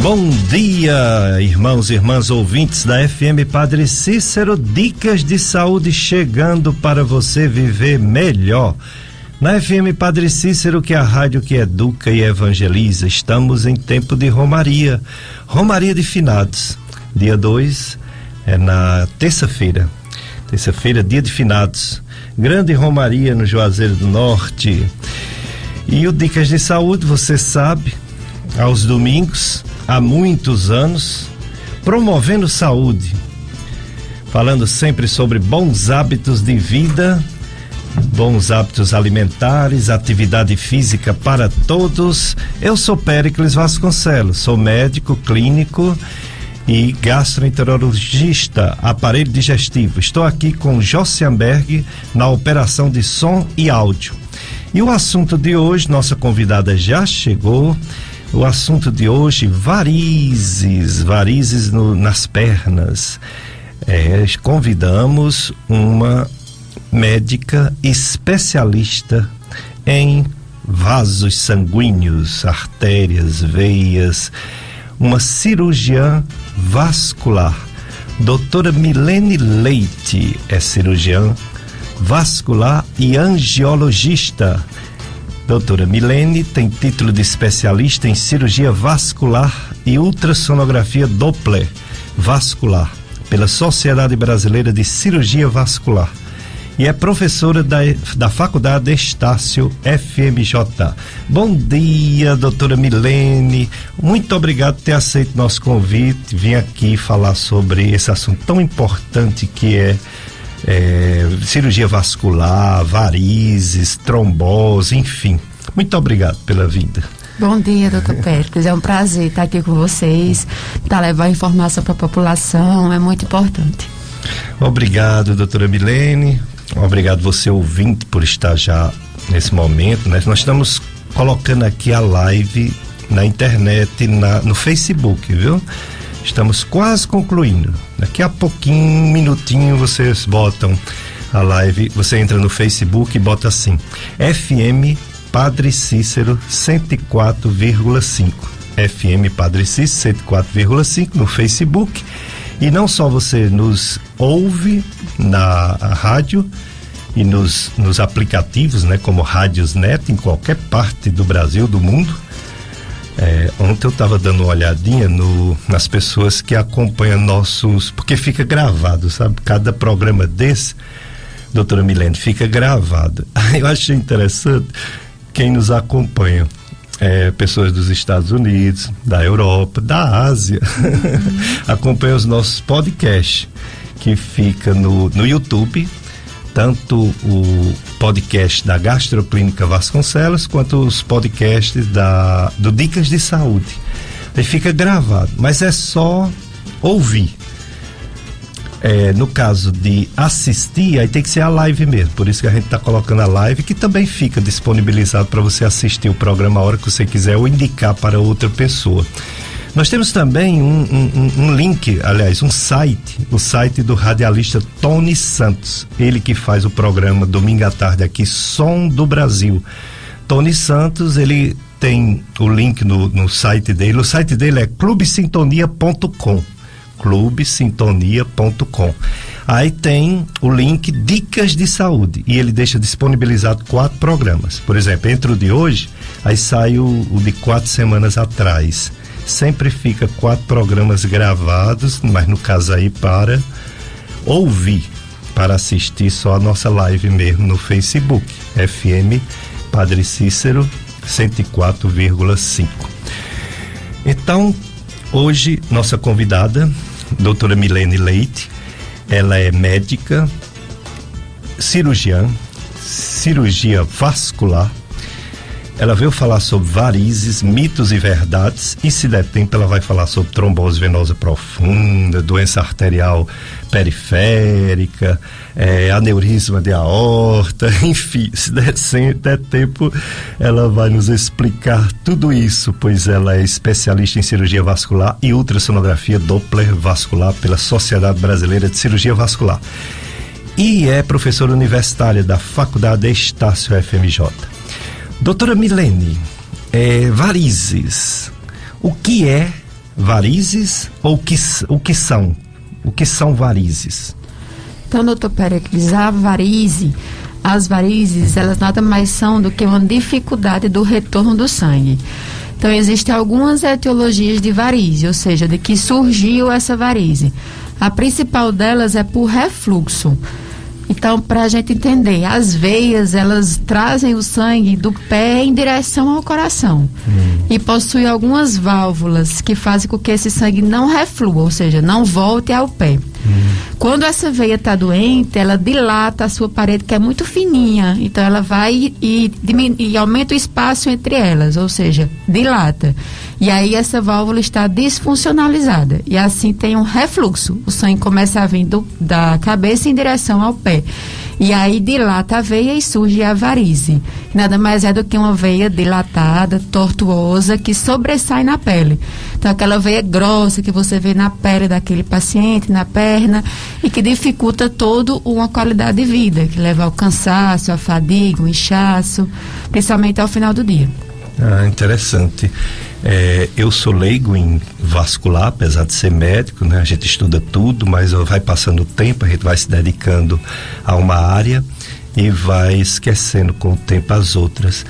Bom dia, irmãos e irmãs ouvintes da FM Padre Cícero, dicas de saúde chegando para você viver melhor. Na FM Padre Cícero, que é a rádio que educa e evangeliza, estamos em tempo de Romaria, Romaria de Finados. Dia 2 é na terça-feira, terça-feira, dia de Finados. Grande Romaria no Juazeiro do Norte. E o Dicas de Saúde, você sabe, aos domingos, há muitos anos, promovendo saúde, falando sempre sobre bons hábitos de vida, bons hábitos alimentares, atividade física para todos. Eu sou Péricles Vasconcelos, sou médico clínico e gastroenterologista, aparelho digestivo. Estou aqui com Jossianberg na operação de som e áudio. E o assunto de hoje, nossa convidada já chegou, o assunto de hoje, varizes, varizes no, nas pernas. É, convidamos uma médica especialista em vasos sanguíneos, artérias, veias, uma cirurgiã vascular. Doutora Milene Leite é cirurgiã vascular e angiologista Doutora Milene tem título de especialista em cirurgia vascular e ultrassonografia Doppler vascular pela Sociedade Brasileira de Cirurgia Vascular e é professora da, da Faculdade Estácio FMJ. Bom dia, doutora Milene. Muito obrigado por ter aceito nosso convite. Vim aqui falar sobre esse assunto tão importante que é é, cirurgia vascular, varizes, trombose, enfim. Muito obrigado pela vinda. Bom dia, doutor Péricles. É um prazer estar aqui com vocês, para levar informação para a população, é muito importante. Obrigado, doutora Milene. Obrigado você ouvinte por estar já nesse momento, né? Nós estamos colocando aqui a live na internet, na, no Facebook, viu? Estamos quase concluindo. Daqui a pouquinho, um minutinho, vocês botam a live. Você entra no Facebook e bota assim: FM Padre Cícero 104,5. FM Padre Cícero 104,5 no Facebook. E não só você nos ouve na rádio e nos, nos aplicativos, né, como Rádios Net, em qualquer parte do Brasil, do mundo, é, ontem eu estava dando uma olhadinha no, nas pessoas que acompanham nossos. Porque fica gravado, sabe? Cada programa desse, doutora Milene, fica gravado. Eu achei interessante quem nos acompanha. É, pessoas dos Estados Unidos, da Europa, da Ásia, acompanham os nossos podcasts, que fica no, no YouTube, tanto o podcast da Gastroclínica Vasconcelos quanto os podcasts da, do Dicas de Saúde. Aí fica gravado, mas é só ouvir. É, no caso de assistir, aí tem que ser a live mesmo. Por isso que a gente está colocando a live, que também fica disponibilizado para você assistir o programa a hora que você quiser ou indicar para outra pessoa. Nós temos também um, um, um, link, aliás, um site, o site do radialista Tony Santos, ele que faz o programa domingo à tarde aqui, Som do Brasil. Tony Santos, ele tem o link no, no site dele, o site dele é clubesintonia.com clubesintonia.com. Aí tem o link Dicas de Saúde e ele deixa disponibilizado quatro programas. Por exemplo, entre o de hoje, aí sai o, o de quatro semanas atrás sempre fica quatro programas gravados, mas no caso aí para ouvir, para assistir só a nossa live mesmo no Facebook, FM Padre Cícero 104,5. Então, hoje nossa convidada, doutora Milene Leite, ela é médica, cirurgiã, cirurgia vascular, ela veio falar sobre varizes, mitos e verdades, e se der tempo, ela vai falar sobre trombose venosa profunda, doença arterial periférica, é, aneurisma de aorta, enfim, se der, se der tempo, ela vai nos explicar tudo isso, pois ela é especialista em cirurgia vascular e ultrassonografia Doppler vascular pela Sociedade Brasileira de Cirurgia Vascular. E é professora universitária da Faculdade Estácio FMJ. Doutora Milene, é, varizes. O que é varizes ou que, o que são? O que são varizes? Então, doutor Pericles, a varize, as varizes, elas nada mais são do que uma dificuldade do retorno do sangue. Então, existem algumas etiologias de varize, ou seja, de que surgiu essa varize. A principal delas é por refluxo. Então, para a gente entender, as veias elas trazem o sangue do pé em direção ao coração hum. e possui algumas válvulas que fazem com que esse sangue não reflua, ou seja, não volte ao pé. Quando essa veia está doente, ela dilata a sua parede que é muito fininha, então ela vai e, e aumenta o espaço entre elas, ou seja, dilata. E aí essa válvula está disfuncionalizada e assim tem um refluxo. O sangue começa a vir do, da cabeça em direção ao pé. E aí dilata a veia e surge a varize. Nada mais é do que uma veia dilatada, tortuosa, que sobressai na pele. Então, aquela veia grossa que você vê na pele daquele paciente, na perna, e que dificulta todo uma qualidade de vida, que leva ao cansaço, à fadiga, ao inchaço, principalmente ao final do dia. Ah, interessante. É, eu sou leigo em vascular, apesar de ser médico, né? A gente estuda tudo, mas vai passando o tempo, a gente vai se dedicando a uma área e vai esquecendo com o tempo as outras.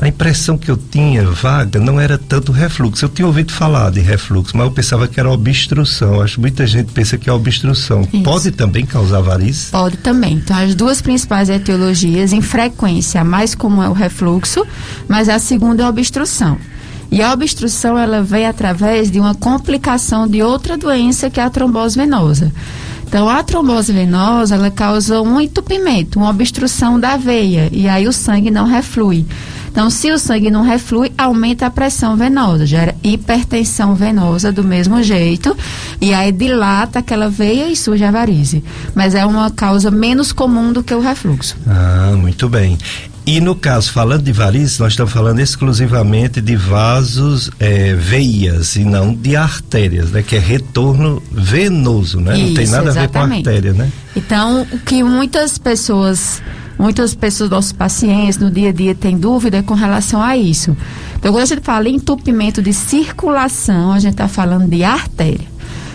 A impressão que eu tinha vaga não era tanto refluxo. Eu tinha ouvido falar de refluxo, mas eu pensava que era obstrução. Acho que muita gente pensa que é obstrução. Isso. Pode também causar varizes? Pode também. Então, as duas principais etiologias, em frequência, a mais comum é o refluxo, mas a segunda é a obstrução. E a obstrução ela vem através de uma complicação de outra doença que é a trombose venosa. Então, a trombose venosa, ela causa um entupimento, uma obstrução da veia, e aí o sangue não reflui. Então, se o sangue não reflui, aumenta a pressão venosa, gera hipertensão venosa do mesmo jeito, e aí dilata aquela veia e surge a varize. Mas é uma causa menos comum do que o refluxo. Ah, muito bem. E no caso, falando de varizes, nós estamos falando exclusivamente de vasos, é, veias e não de artérias, né? Que é retorno venoso, né? Isso, não tem nada exatamente. a ver com artéria, né? Então, o que muitas pessoas, muitas pessoas, nossos pacientes no dia a dia têm dúvida é com relação a isso. Então, quando a gente fala em entupimento de circulação, a gente está falando de artéria.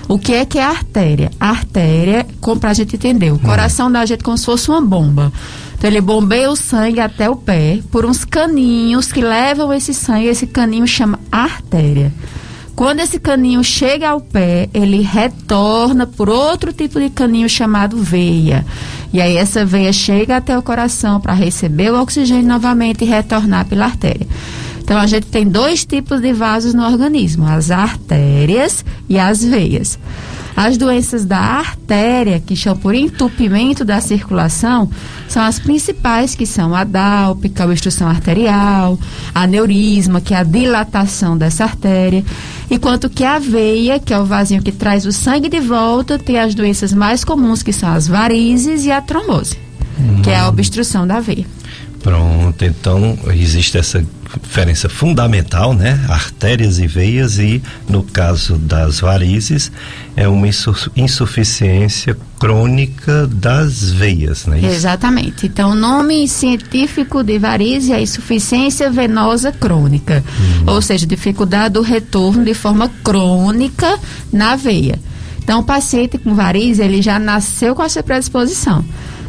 O que é que é a artéria? A artéria, como para a gente entender, o hum. coração da gente como se fosse uma bomba. Então ele bombeia o sangue até o pé por uns caninhos que levam esse sangue, esse caninho chama artéria. Quando esse caninho chega ao pé, ele retorna por outro tipo de caninho chamado veia. E aí essa veia chega até o coração para receber o oxigênio novamente e retornar pela artéria. Então a gente tem dois tipos de vasos no organismo, as artérias e as veias. As doenças da artéria, que chamam por entupimento da circulação, são as principais, que são a dálpica, a obstrução arterial, a neurisma, que é a dilatação dessa artéria, enquanto que a veia, que é o vasinho que traz o sangue de volta, tem as doenças mais comuns, que são as varizes e a trombose, hum. que é a obstrução da veia. Pronto, então existe essa diferença fundamental, né? Artérias e veias e no caso das varizes é uma insuficiência crônica das veias, né? Exatamente. Então, o nome científico de varize é insuficiência venosa crônica, uhum. ou seja, dificuldade do retorno de forma crônica na veia. Então, o paciente com varize, ele já nasceu com essa predisposição.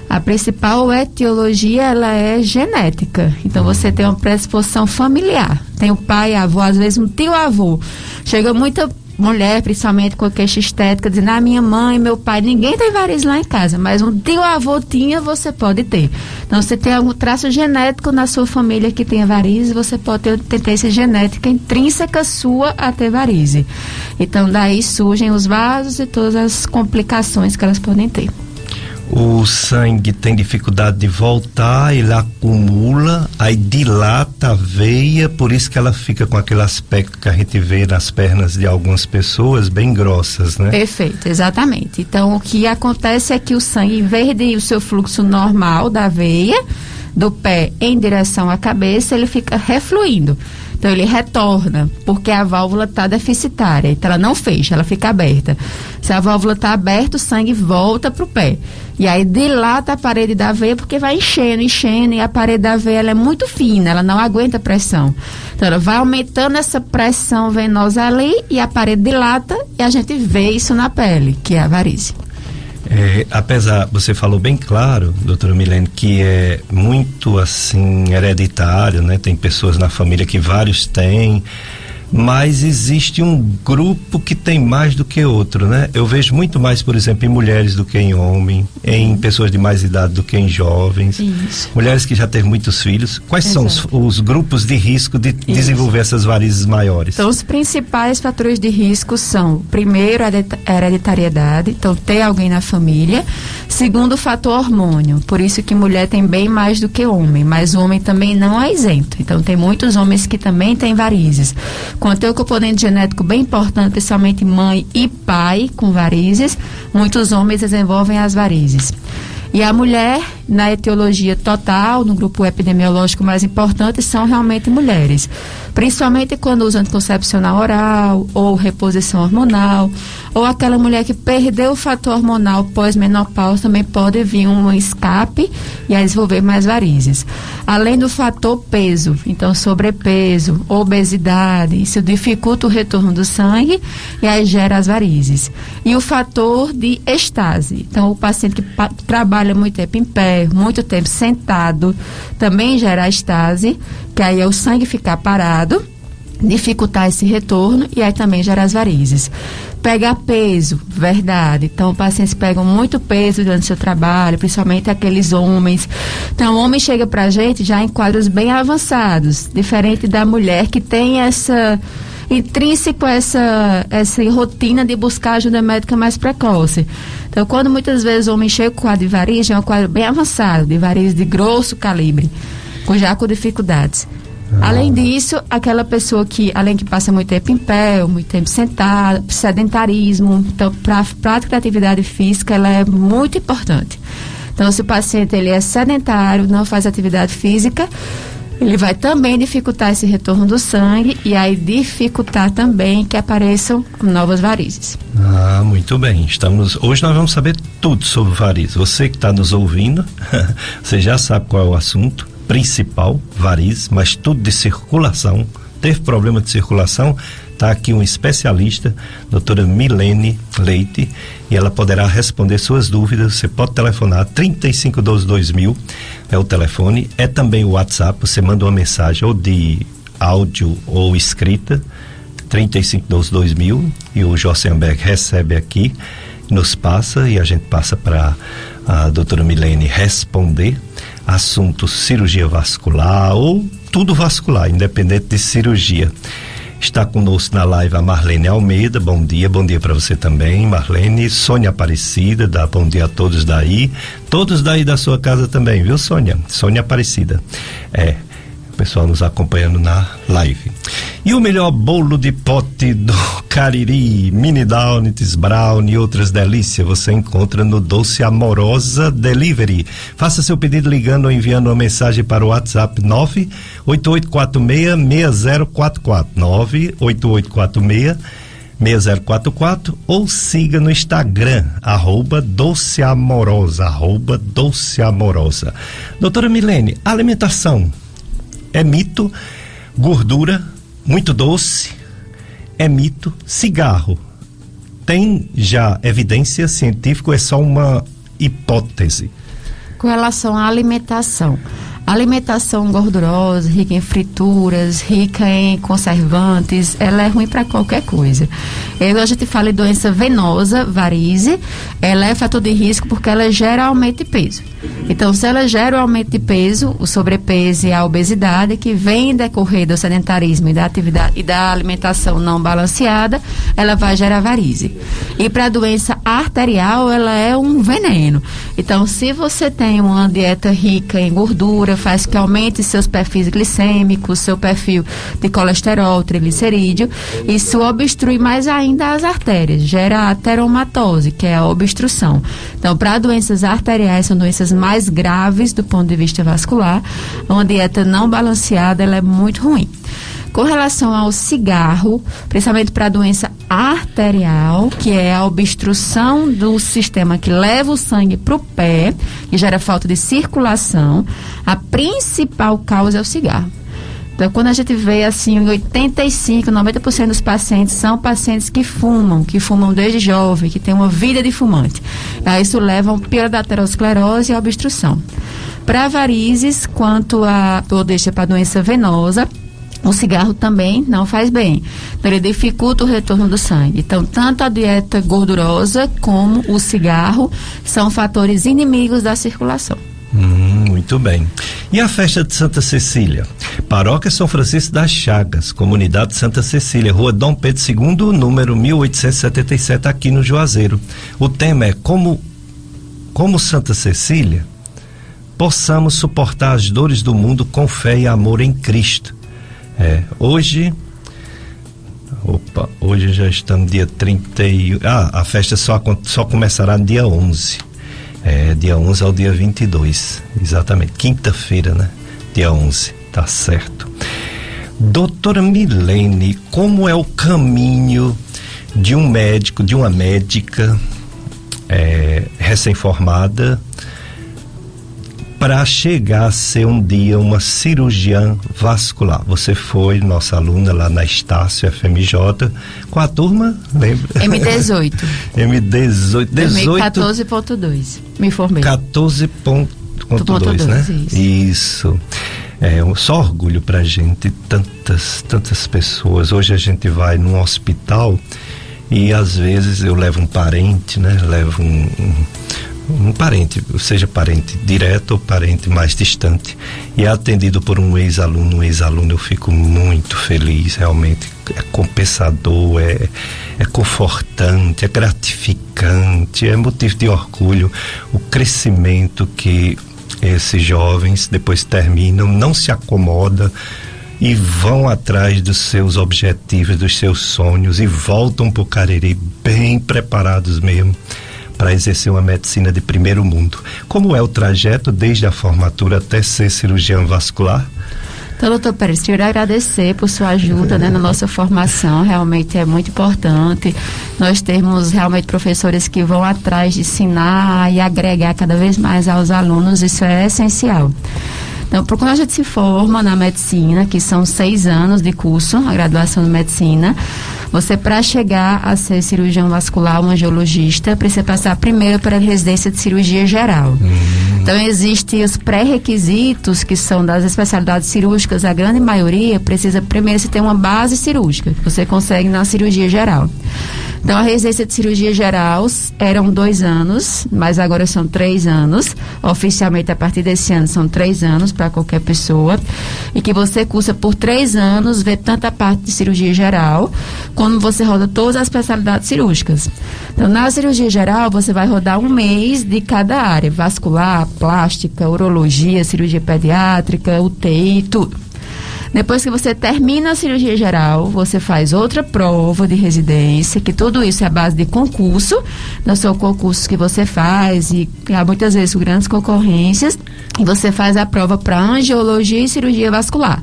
A principal etiologia ela é genética. Então você tem uma predisposição familiar. Tem o pai, avô, às vezes um tio avô. Chega muita mulher, principalmente com a queixa estética, dizendo: "Ah, minha mãe, meu pai, ninguém tem varizes lá em casa, mas um tio avô tinha, você pode ter". Então você tem algum traço genético na sua família que tenha varizes, você pode ter tendência genética intrínseca sua a ter varize. Então daí surgem os vasos e todas as complicações que elas podem ter o sangue tem dificuldade de voltar, ele acumula, aí dilata a veia, por isso que ela fica com aquele aspecto que a gente vê nas pernas de algumas pessoas, bem grossas, né? Perfeito, exatamente. Então, o que acontece é que o sangue, em vez de o seu fluxo normal da veia, do pé em direção à cabeça, ele fica refluindo. Então ele retorna, porque a válvula está deficitária, então ela não fecha, ela fica aberta. Se a válvula está aberta, o sangue volta para o pé. E aí dilata a parede da veia porque vai enchendo, enchendo, e a parede da veia ela é muito fina, ela não aguenta pressão. Então ela vai aumentando essa pressão venosa ali e a parede dilata e a gente vê isso na pele, que é a varize. É, apesar, você falou bem claro, doutora Milene, que é muito assim hereditário, né? Tem pessoas na família que vários têm mas existe um grupo que tem mais do que outro, né? Eu vejo muito mais, por exemplo, em mulheres do que em homens, em pessoas de mais idade do que em jovens, Isso. mulheres que já têm muitos filhos. Quais Exato. são os, os, grupos de risco de Isso. desenvolver essas varizes maiores? Então, os principais fatores de risco são, primeiro, a hereditariedade, então ter alguém na família. Segundo, o fator hormônio, por isso que mulher tem bem mais do que homem, mas o homem também não é isento. Então, tem muitos homens que também têm varizes contém um componente genético bem importante, principalmente mãe e pai com varizes. Muitos homens desenvolvem as varizes. E a mulher, na etiologia total, no grupo epidemiológico mais importante, são realmente mulheres principalmente quando usa anticoncepcional oral ou reposição hormonal, ou aquela mulher que perdeu o fator hormonal pós-menopausa também pode vir um escape e a desenvolver mais varizes. Além do fator peso, então sobrepeso, obesidade, isso dificulta o retorno do sangue e aí gera as varizes. E o fator de estase, então o paciente que trabalha muito tempo em pé, muito tempo sentado, também gera estase, que aí é o sangue ficar parado, dificultar esse retorno e aí também gerar as varizes. Pegar peso, verdade. Então, pacientes pegam muito peso durante o seu trabalho, principalmente aqueles homens. Então, o homem chega pra gente já em quadros bem avançados, diferente da mulher que tem essa intrínseco essa, essa rotina de buscar ajuda médica mais precoce. Então, quando muitas vezes o homem chega com quadro de varizes, é um quadro bem avançado, de varizes de grosso calibre com já com dificuldades. Ah. Além disso, aquela pessoa que, além que passa muito tempo em pé, muito tempo sentado, sedentarismo, então, para a prática da atividade física, ela é muito importante. Então, se o paciente ele é sedentário, não faz atividade física, ele vai também dificultar esse retorno do sangue e aí dificultar também que apareçam novas varizes. Ah, muito bem. Estamos hoje nós vamos saber tudo sobre varizes. Você que está nos ouvindo, você já sabe qual é o assunto principal, varizes, mas tudo de circulação. Teve problema de circulação? Está aqui um especialista, doutora Milene Leite, e ela poderá responder suas dúvidas. Você pode telefonar 3512 2000 é o telefone, é também o WhatsApp. Você manda uma mensagem ou de áudio ou escrita 3512 2000 e o Jossenberg recebe aqui, nos passa e a gente passa para a doutora Milene responder assunto cirurgia vascular ou tudo vascular, independente de cirurgia. Está conosco na live a Marlene Almeida. Bom dia, bom dia para você também, Marlene. Sônia Aparecida, dá bom dia a todos daí. Todos daí da sua casa também, viu, Sônia? Sônia Aparecida. É, pessoal nos acompanhando na live. E o melhor bolo de pote do Cariri, mini donuts, brownie e outras delícias você encontra no Doce Amorosa Delivery. Faça seu pedido ligando ou enviando uma mensagem para o WhatsApp 988466044 98846 6044 ou siga no Instagram, arroba Doce Amorosa, arroba Doce Amorosa. Doutora Milene, alimentação é mito, gordura muito doce, é mito. Cigarro tem já evidência científica ou é só uma hipótese? Com relação à alimentação, alimentação gordurosa, rica em frituras, rica em conservantes, ela é ruim para qualquer coisa. Eu, a gente fala em doença venosa, varize, ela é fator de risco porque ela gera aumento de peso. Então, se ela gera o aumento de peso, o sobrepeso e a obesidade, que vem decorrer do sedentarismo e da atividade e da alimentação não balanceada, ela vai gerar varize. E para a doença arterial, ela é um veneno. Então, se você tem uma dieta rica em gordura, faz que aumente seus perfis glicêmicos, seu perfil de colesterol, triglicerídeo. Isso obstrui mais ainda as artérias, gera ateromatose, que é a obstrução. Então, para doenças arteriais, são doenças mais graves do ponto de vista vascular. Uma dieta não balanceada ela é muito ruim. Com relação ao cigarro, principalmente para a doença arterial, que é a obstrução do sistema que leva o sangue para o pé, que gera falta de circulação, a principal causa é o cigarro. Então, quando a gente vê assim, 85, 90% dos pacientes são pacientes que fumam, que fumam desde jovem, que têm uma vida de fumante. Aí isso leva a um pior da aterosclerose e a obstrução. Para varizes, quanto a, ou deixa para doença venosa, o cigarro também não faz bem. Então, ele dificulta o retorno do sangue. Então, tanto a dieta gordurosa como o cigarro são fatores inimigos da circulação. Hum, muito bem. E a festa de Santa Cecília? Paróquia São Francisco das Chagas, Comunidade Santa Cecília, Rua Dom Pedro II, número 1877, aqui no Juazeiro. O tema é como, como Santa Cecília possamos suportar as dores do mundo com fé e amor em Cristo é, hoje. Opa, hoje já estamos dia 31. Ah, a festa só, só começará no dia 11. É, dia 11 ao dia 22. Exatamente. Quinta-feira, né? Dia 11. Tá certo. Doutora Milene, como é o caminho de um médico, de uma médica é, recém-formada para chegar a ser um dia uma cirurgiã vascular. Você foi nossa aluna lá na Estácio FMJ com a turma, lembra? M18. M18. 14.2. Me formei. 14.2, né? Isso. isso. É um, só orgulho pra gente, tantas, tantas pessoas. Hoje a gente vai num hospital e às vezes eu levo um parente, né? Levo um, um um parente, seja parente direto ou parente mais distante, e é atendido por um ex-aluno, um ex-aluno, eu fico muito feliz, realmente. É compensador, é, é confortante, é gratificante, é motivo de orgulho o crescimento que esses jovens depois terminam, não se acomoda e vão atrás dos seus objetivos, dos seus sonhos e voltam para o Cariri bem preparados mesmo para exercer uma medicina de primeiro mundo. Como é o trajeto desde a formatura até ser cirurgião vascular? Então, doutor Pérez, queria agradecer por sua ajuda né, na nossa formação, realmente é muito importante. Nós temos realmente professores que vão atrás de ensinar e agregar cada vez mais aos alunos, isso é essencial. Então, quando a gente se forma na medicina, que são seis anos de curso, a graduação de medicina, você, para chegar a ser cirurgião vascular, um angiologista, precisa passar primeiro para a residência de cirurgia geral. Hum. Então, existem os pré-requisitos, que são das especialidades cirúrgicas, a grande maioria precisa primeiro se ter uma base cirúrgica, que você consegue na cirurgia geral. Então, a residência de cirurgia geral eram dois anos, mas agora são três anos. Oficialmente, a partir desse ano, são três anos para qualquer pessoa. E que você cursa por três anos, vê tanta parte de cirurgia geral, quando você roda todas as especialidades cirúrgicas. Então, na cirurgia geral, você vai rodar um mês de cada área: vascular, plástica, urologia, cirurgia pediátrica, UTI, tudo. Depois que você termina a cirurgia geral, você faz outra prova de residência, que tudo isso é a base de concurso, não são concursos que você faz e há muitas vezes grandes concorrências, e você faz a prova para angiologia e cirurgia vascular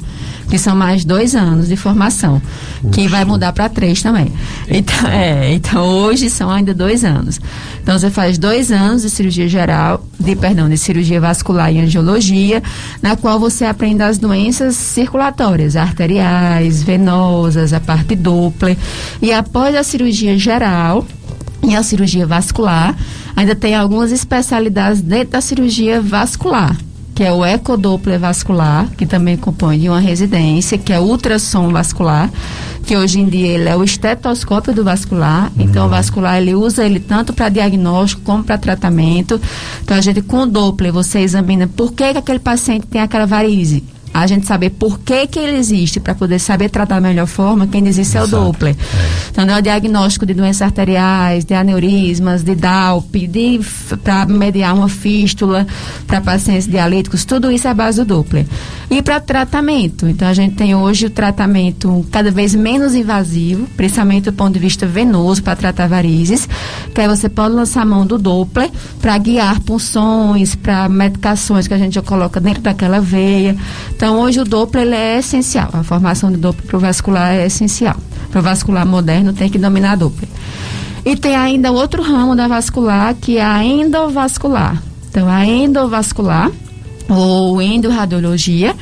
que são mais dois anos de formação, Uxa. que vai mudar para três também. Então, é, então, hoje são ainda dois anos. Então, você faz dois anos de cirurgia geral, de, perdão, de cirurgia vascular e angiologia, na qual você aprende as doenças circulatórias, arteriais, venosas, a parte dupla. E após a cirurgia geral, e a cirurgia vascular, ainda tem algumas especialidades dentro da cirurgia vascular que é o ecodoppler vascular, que também compõe de uma residência, que é o ultrassom vascular, que hoje em dia ele é o estetoscópio do vascular. Uhum. Então, o vascular ele usa ele tanto para diagnóstico como para tratamento. Então, a gente com o Doppler você examina por que, que aquele paciente tem aquela varize a gente saber por que, que ele existe, para poder saber tratar da melhor forma, quem existe é o Doppler. É. Então, é o diagnóstico de doenças arteriais, de aneurismas, de DALP, de, para mediar uma fístula, para pacientes dialíticos, tudo isso é a base do Doppler. E para tratamento, então a gente tem hoje o tratamento cada vez menos invasivo, principalmente do ponto de vista venoso, para tratar varizes, que aí você pode lançar a mão do Doppler para guiar punções, para medicações que a gente já coloca dentro daquela veia. Então, hoje o Doppler ele é essencial. A formação de Doppler para o vascular é essencial. Para o vascular moderno tem que dominar Doppler. E tem ainda outro ramo da vascular, que é a endovascular. Então, a endovascular, ou endoradiologia,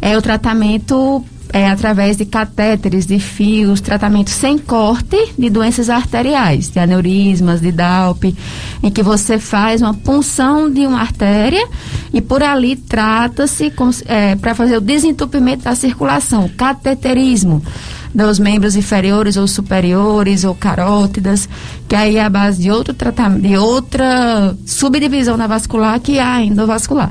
é o tratamento é, através de catéteres, de fios, tratamento sem corte de doenças arteriais, de aneurismas, de DALP, em que você faz uma punção de uma artéria e por ali trata-se é, para fazer o desentupimento da circulação, cateterismo dos membros inferiores ou superiores ou carótidas, que aí é a base de outro tratamento, de outra subdivisão da vascular que é a endovascular.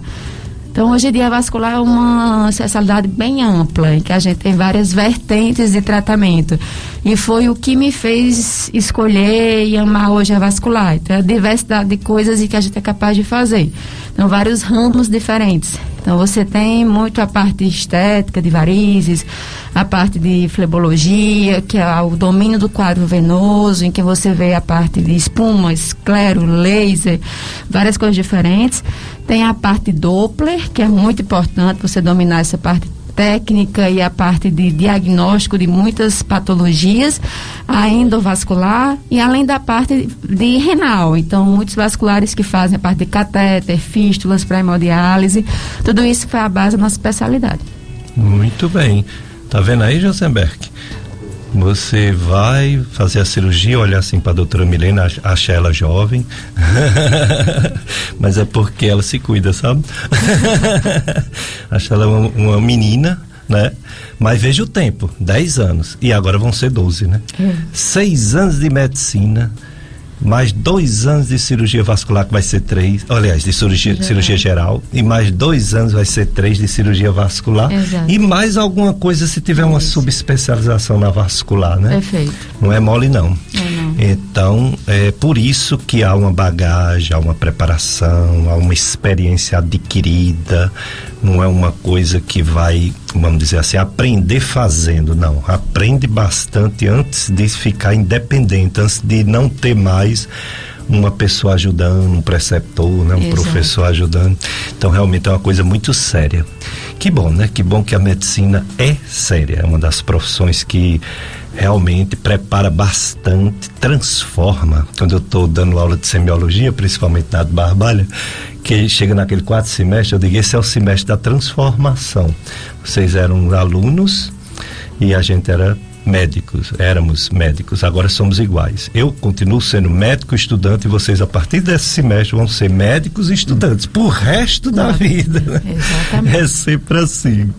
Então, hoje em dia, a vascular é uma especialidade bem ampla, em que a gente tem várias vertentes de tratamento. E foi o que me fez escolher e amar hoje a vascular. Então, a diversidade de coisas que a gente é capaz de fazer. Então, vários ramos diferentes. Então, você tem muito a parte estética de varizes, a parte de flebologia, que é o domínio do quadro venoso, em que você vê a parte de espuma, esclero, laser, várias coisas diferentes. Tem a parte Doppler, que é muito importante você dominar essa parte técnica e a parte de diagnóstico de muitas patologias, a endovascular e além da parte de renal. Então, muitos vasculares que fazem a parte de catéter, fístulas para hemodiálise, tudo isso foi a base da nossa especialidade. Muito bem. Tá vendo aí, Josenberg? Você vai fazer a cirurgia, olhar assim para a doutora Milena, achar ela jovem. Mas é porque ela se cuida, sabe? Acha ela uma, uma, menina, né? Mas veja o tempo, 10 anos. E agora vão ser 12, né? É. Seis anos de medicina mais dois anos de cirurgia vascular, que vai ser três, aliás, de cirurgia geral. cirurgia geral, e mais dois anos vai ser três de cirurgia vascular. Exato. E mais alguma coisa se tiver uma subespecialização na vascular, né? Perfeito. Não é mole, não. É não. Então, é por isso que há uma bagagem, há uma preparação, há uma experiência adquirida, não é uma coisa que vai, vamos dizer assim, aprender fazendo, não. Aprende bastante antes de ficar independente, antes de não ter mais uma pessoa ajudando, um preceptor, né, um Exato. professor ajudando. Então realmente é uma coisa muito séria. Que bom, né? Que bom que a medicina é séria, é uma das profissões que realmente prepara bastante, transforma. Quando eu estou dando aula de semiologia, principalmente na de Barbalha, que chega naquele quarto semestre, eu digo, esse é o semestre da transformação. Vocês eram alunos e a gente era médicos, éramos médicos, agora somos iguais. Eu continuo sendo médico estudante e vocês a partir desse semestre vão ser médicos e estudantes por resto da vida. Né? Exatamente. É sempre assim.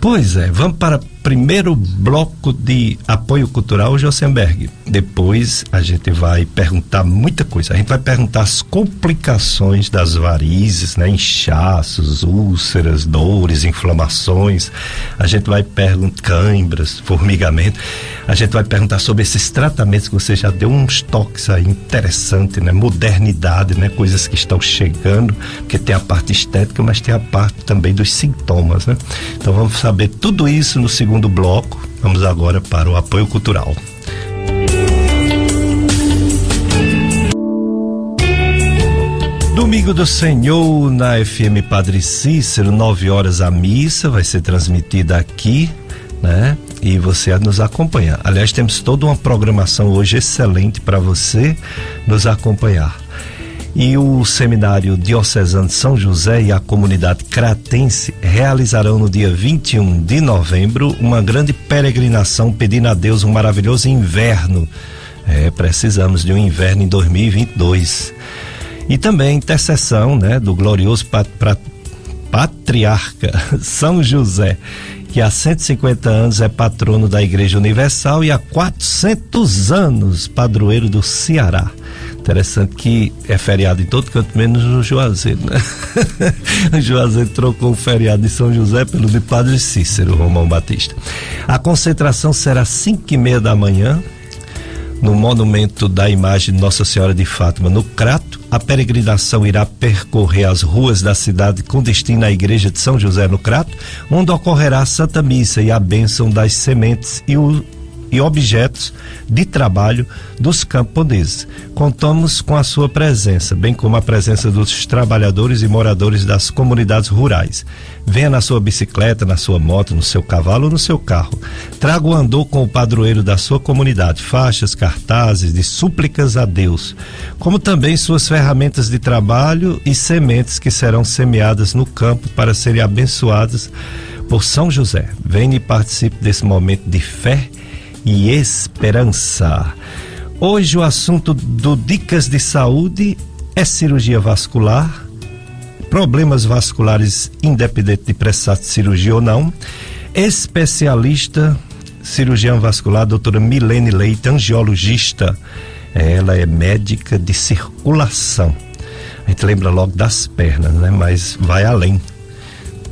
Pois é, vamos para primeiro bloco de apoio cultural, Josenberg. Depois a gente vai perguntar muita coisa. A gente vai perguntar as complicações das varizes, né? Inchaços, úlceras, dores, inflamações. A gente vai perguntar cãibras, formigamento. A gente vai perguntar sobre esses tratamentos que você já deu uns toques aí interessante, né? Modernidade, né? Coisas que estão chegando, porque tem a parte estética, mas tem a parte também dos sintomas, né? Então vamos saber tudo isso no segundo bloco. Vamos agora para o apoio cultural. Domingo do Senhor na FM Padre Cícero, 9 horas a missa vai ser transmitida aqui, né? e você nos acompanhar. Aliás, temos toda uma programação hoje excelente para você nos acompanhar. E o Seminário Diocesano de São José e a comunidade cratense realizarão no dia 21 de novembro uma grande peregrinação pedindo a Deus um maravilhoso inverno. É, precisamos de um inverno em 2022. E também intercessão, né, do glorioso pat, pat, patriarca São José que há 150 anos é patrono da Igreja Universal e há 400 anos padroeiro do Ceará. Interessante que é feriado em todo canto, menos no Juazeiro, né? o Juazeiro trocou o feriado de São José pelo de Padre Cícero, Romão Batista. A concentração será 5 e meia da manhã, no monumento da imagem de Nossa Senhora de Fátima, no Crato. A peregrinação irá percorrer as ruas da cidade com destino à igreja de São José no Crato, onde ocorrerá a Santa Missa e a bênção das sementes e o e objetos de trabalho dos camponeses. Contamos com a sua presença, bem como a presença dos trabalhadores e moradores das comunidades rurais. Venha na sua bicicleta, na sua moto, no seu cavalo ou no seu carro. Traga o andor com o padroeiro da sua comunidade, faixas, cartazes de súplicas a Deus, como também suas ferramentas de trabalho e sementes que serão semeadas no campo para serem abençoadas por São José. Venha e participe desse momento de fé e esperança. Hoje o assunto do Dicas de Saúde é cirurgia vascular, problemas vasculares independente de precisar de cirurgia ou não. Especialista cirurgiã vascular, doutora Milene Leite, angiologista. Ela é médica de circulação. A gente lembra logo das pernas, né? Mas vai além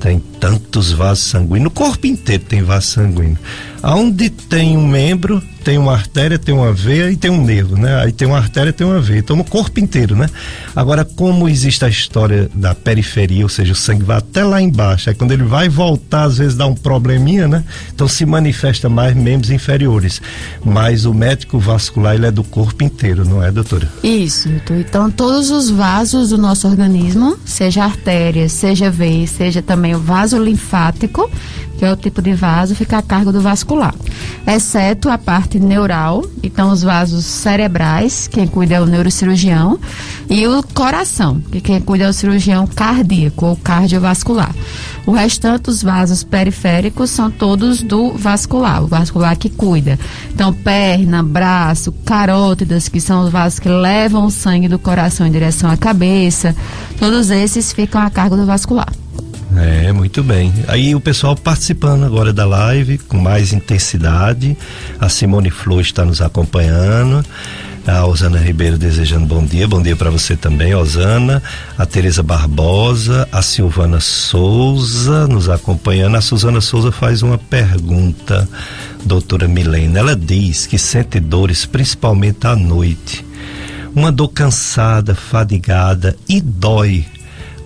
tem tantos vasos sanguíneos, no corpo inteiro tem vaso sanguíneo. Aonde tem um membro, tem uma artéria, tem uma veia e tem um nervo, né? Aí tem uma artéria, tem uma veia. Então no corpo inteiro, né? Agora, como existe a história da periferia, ou seja, o sangue vai até lá embaixo, aí quando ele vai voltar, às vezes dá um probleminha, né? Então se manifesta mais membros inferiores. Mas o médico vascular, ele é do corpo inteiro, não é, doutora? Isso, doutor. Então todos os vasos do nosso organismo, seja artéria, seja veia, seja também o vaso linfático, que é o tipo de vaso, fica a cargo do vascular, exceto a parte neural, então os vasos cerebrais, quem cuida é o neurocirurgião, e o coração, que quem cuida é o cirurgião cardíaco ou cardiovascular. O restante dos vasos periféricos são todos do vascular, o vascular que cuida. Então, perna, braço, carótidas, que são os vasos que levam o sangue do coração em direção à cabeça, todos esses ficam a cargo do vascular. É, muito bem. Aí o pessoal participando agora da live com mais intensidade. A Simone Flor está nos acompanhando. A Osana Ribeiro desejando bom dia, bom dia para você também, Osana. A Tereza Barbosa, a Silvana Souza nos acompanhando. A Suzana Souza faz uma pergunta, doutora Milena. Ela diz que sente dores principalmente à noite. Uma dor cansada, fadigada e dói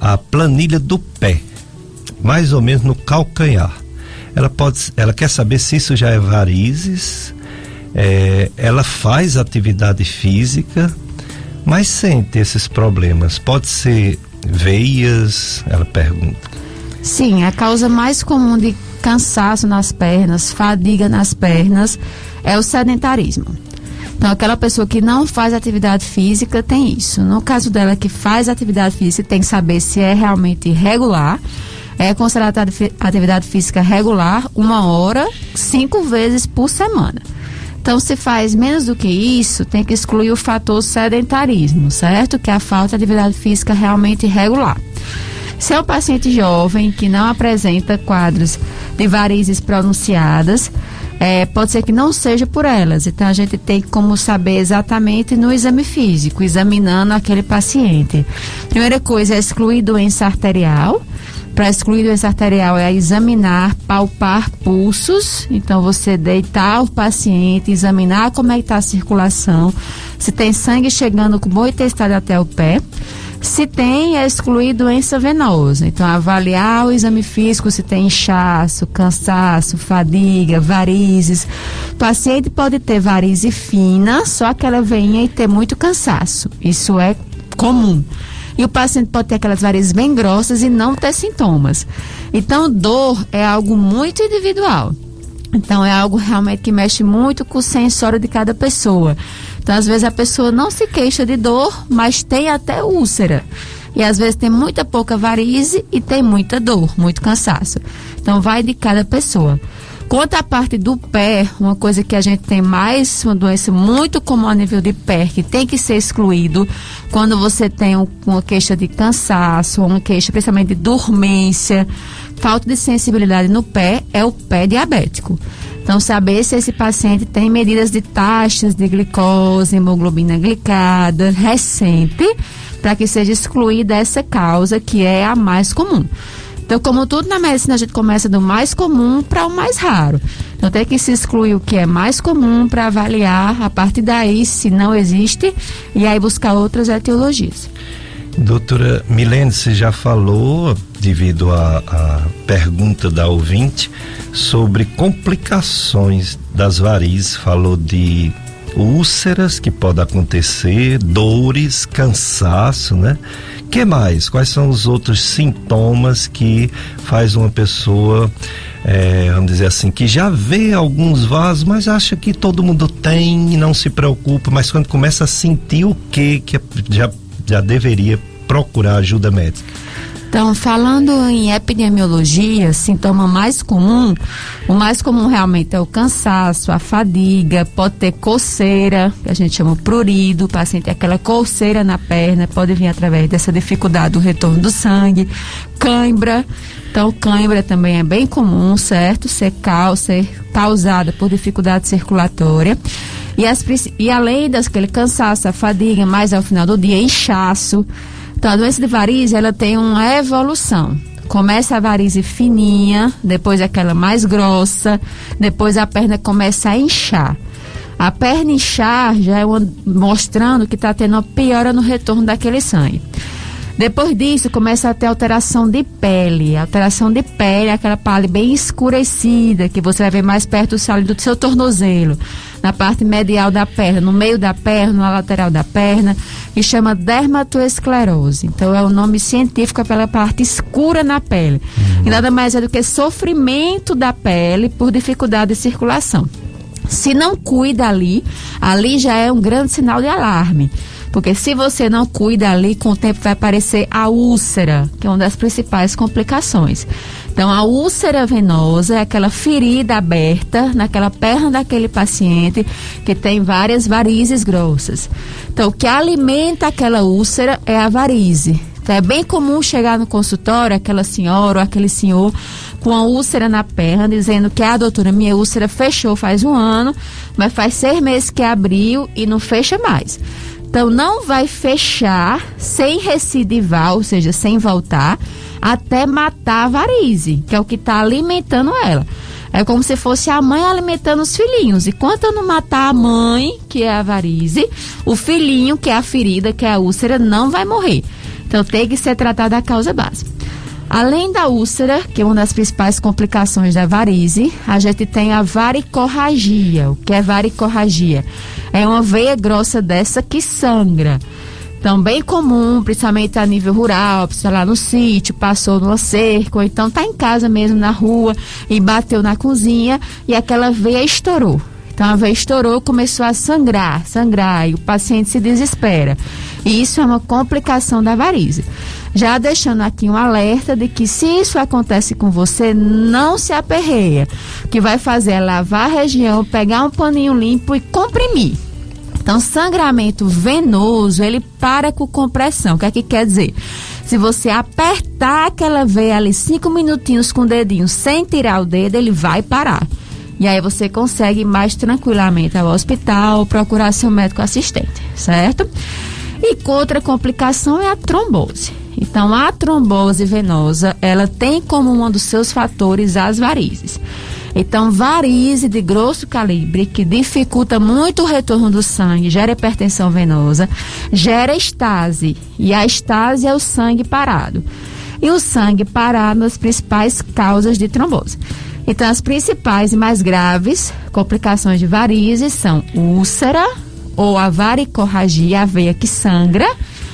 a planilha do pé mais ou menos no calcanhar. Ela pode, ela quer saber se isso já é varizes. É, ela faz atividade física, mas sente esses problemas. Pode ser veias? Ela pergunta. Sim, a causa mais comum de cansaço nas pernas, fadiga nas pernas, é o sedentarismo. Então, aquela pessoa que não faz atividade física tem isso. No caso dela que faz atividade física, tem que saber se é realmente regular é considerada atividade física regular uma hora, cinco vezes por semana. Então, se faz menos do que isso, tem que excluir o fator sedentarismo, certo? Que é a falta de atividade física realmente regular. Se é um paciente jovem que não apresenta quadros de varizes pronunciadas, é, pode ser que não seja por elas. Então a gente tem como saber exatamente no exame físico, examinando aquele paciente. Primeira coisa é excluir doença arterial. Para excluir doença arterial é examinar, palpar pulsos. Então, você deitar o paciente, examinar como é que está a circulação, se tem sangue chegando com boa intensidade até o pé. Se tem, é excluir doença venosa. Então, avaliar o exame físico se tem inchaço, cansaço, fadiga, varizes. O paciente pode ter varize fina, só aquela veinha e ter muito cansaço. Isso é comum. E o paciente pode ter aquelas varizes bem grossas e não ter sintomas. Então, dor é algo muito individual. Então, é algo realmente que mexe muito com o sensório de cada pessoa. Então, às vezes a pessoa não se queixa de dor, mas tem até úlcera. E às vezes tem muita pouca varize e tem muita dor, muito cansaço. Então, vai de cada pessoa. Quanto à parte do pé, uma coisa que a gente tem mais, uma doença muito comum a nível de pé, que tem que ser excluído, quando você tem um, uma queixa de cansaço, uma queixa principalmente de dormência, falta de sensibilidade no pé, é o pé diabético. Então, saber se esse paciente tem medidas de taxas de glicose, hemoglobina glicada, recente, para que seja excluída essa causa, que é a mais comum. Então, como tudo na medicina, a gente começa do mais comum para o mais raro. Então, tem que se excluir o que é mais comum para avaliar, a partir daí, se não existe, e aí buscar outras etiologias. Doutora Milene, você já falou, devido à pergunta da ouvinte, sobre complicações das varizes, falou de úlceras que pode acontecer, dores, cansaço, né? Que mais? Quais são os outros sintomas que faz uma pessoa, é, vamos dizer assim, que já vê alguns vasos, mas acha que todo mundo tem e não se preocupa, mas quando começa a sentir o que que já já deveria procurar ajuda médica? Então, falando em epidemiologia, sintoma mais comum, o mais comum realmente é o cansaço, a fadiga, pode ter coceira, que a gente chama prurido, o paciente tem aquela coceira na perna, pode vir através dessa dificuldade do retorno do sangue, cãibra, então cãibra também é bem comum, certo? Ser, ser causada por dificuldade circulatória. E, as, e além daquele cansaço, a fadiga, mais ao final do dia, inchaço, então, a doença de varizes, ela tem uma evolução. Começa a varize fininha, depois aquela mais grossa, depois a perna começa a inchar. A perna inchar já é uma, mostrando que está tendo uma piora no retorno daquele sangue. Depois disso, começa a ter alteração de pele. Alteração de pele, aquela pele bem escurecida, que você vai ver mais perto do seu tornozelo, na parte medial da perna, no meio da perna, na lateral da perna, que chama dermatoesclerose. Então, é o nome científico pela parte escura na pele. E nada mais é do que sofrimento da pele por dificuldade de circulação. Se não cuida ali, ali já é um grande sinal de alarme. Porque se você não cuida ali, com o tempo vai aparecer a úlcera, que é uma das principais complicações. Então, a úlcera venosa é aquela ferida aberta naquela perna daquele paciente que tem várias varizes grossas. Então, o que alimenta aquela úlcera é a varize. Então, é bem comum chegar no consultório aquela senhora ou aquele senhor com a úlcera na perna, dizendo que a ah, doutora, minha úlcera fechou faz um ano, mas faz seis meses que abriu e não fecha mais. Então não vai fechar sem recidivar, ou seja, sem voltar, até matar a varize, que é o que está alimentando ela. É como se fosse a mãe alimentando os filhinhos. Enquanto eu não matar a mãe, que é a varize, o filhinho, que é a ferida, que é a úlcera, não vai morrer. Então tem que ser tratada a causa básica. Além da úlcera, que é uma das principais complicações da varize, a gente tem a varicorragia. O que é varicorragia? É uma veia grossa dessa que sangra. Então, bem comum, principalmente a nível rural, precisa lá no sítio, passou numa cerca, ou então tá em casa mesmo, na rua, e bateu na cozinha e aquela veia estourou. Então a veia estourou, começou a sangrar, sangrar, e o paciente se desespera. E isso é uma complicação da varize. Já deixando aqui um alerta de que se isso acontece com você, não se aperreia. O que vai fazer é lavar a região, pegar um paninho limpo e comprimir. Então, sangramento venoso, ele para com compressão. O que é que quer dizer? Se você apertar aquela veia ali cinco minutinhos com o dedinho sem tirar o dedo, ele vai parar. E aí você consegue mais tranquilamente ao hospital, procurar seu médico assistente, certo? E outra complicação é a trombose. Então, a trombose venosa, ela tem como um dos seus fatores as varizes. Então, varize de grosso calibre, que dificulta muito o retorno do sangue, gera hipertensão venosa, gera estase. E a estase é o sangue parado. E o sangue parado é as principais causas de trombose. Então, as principais e mais graves complicações de varizes são úlcera, ou a varicorragia, a veia que sangra,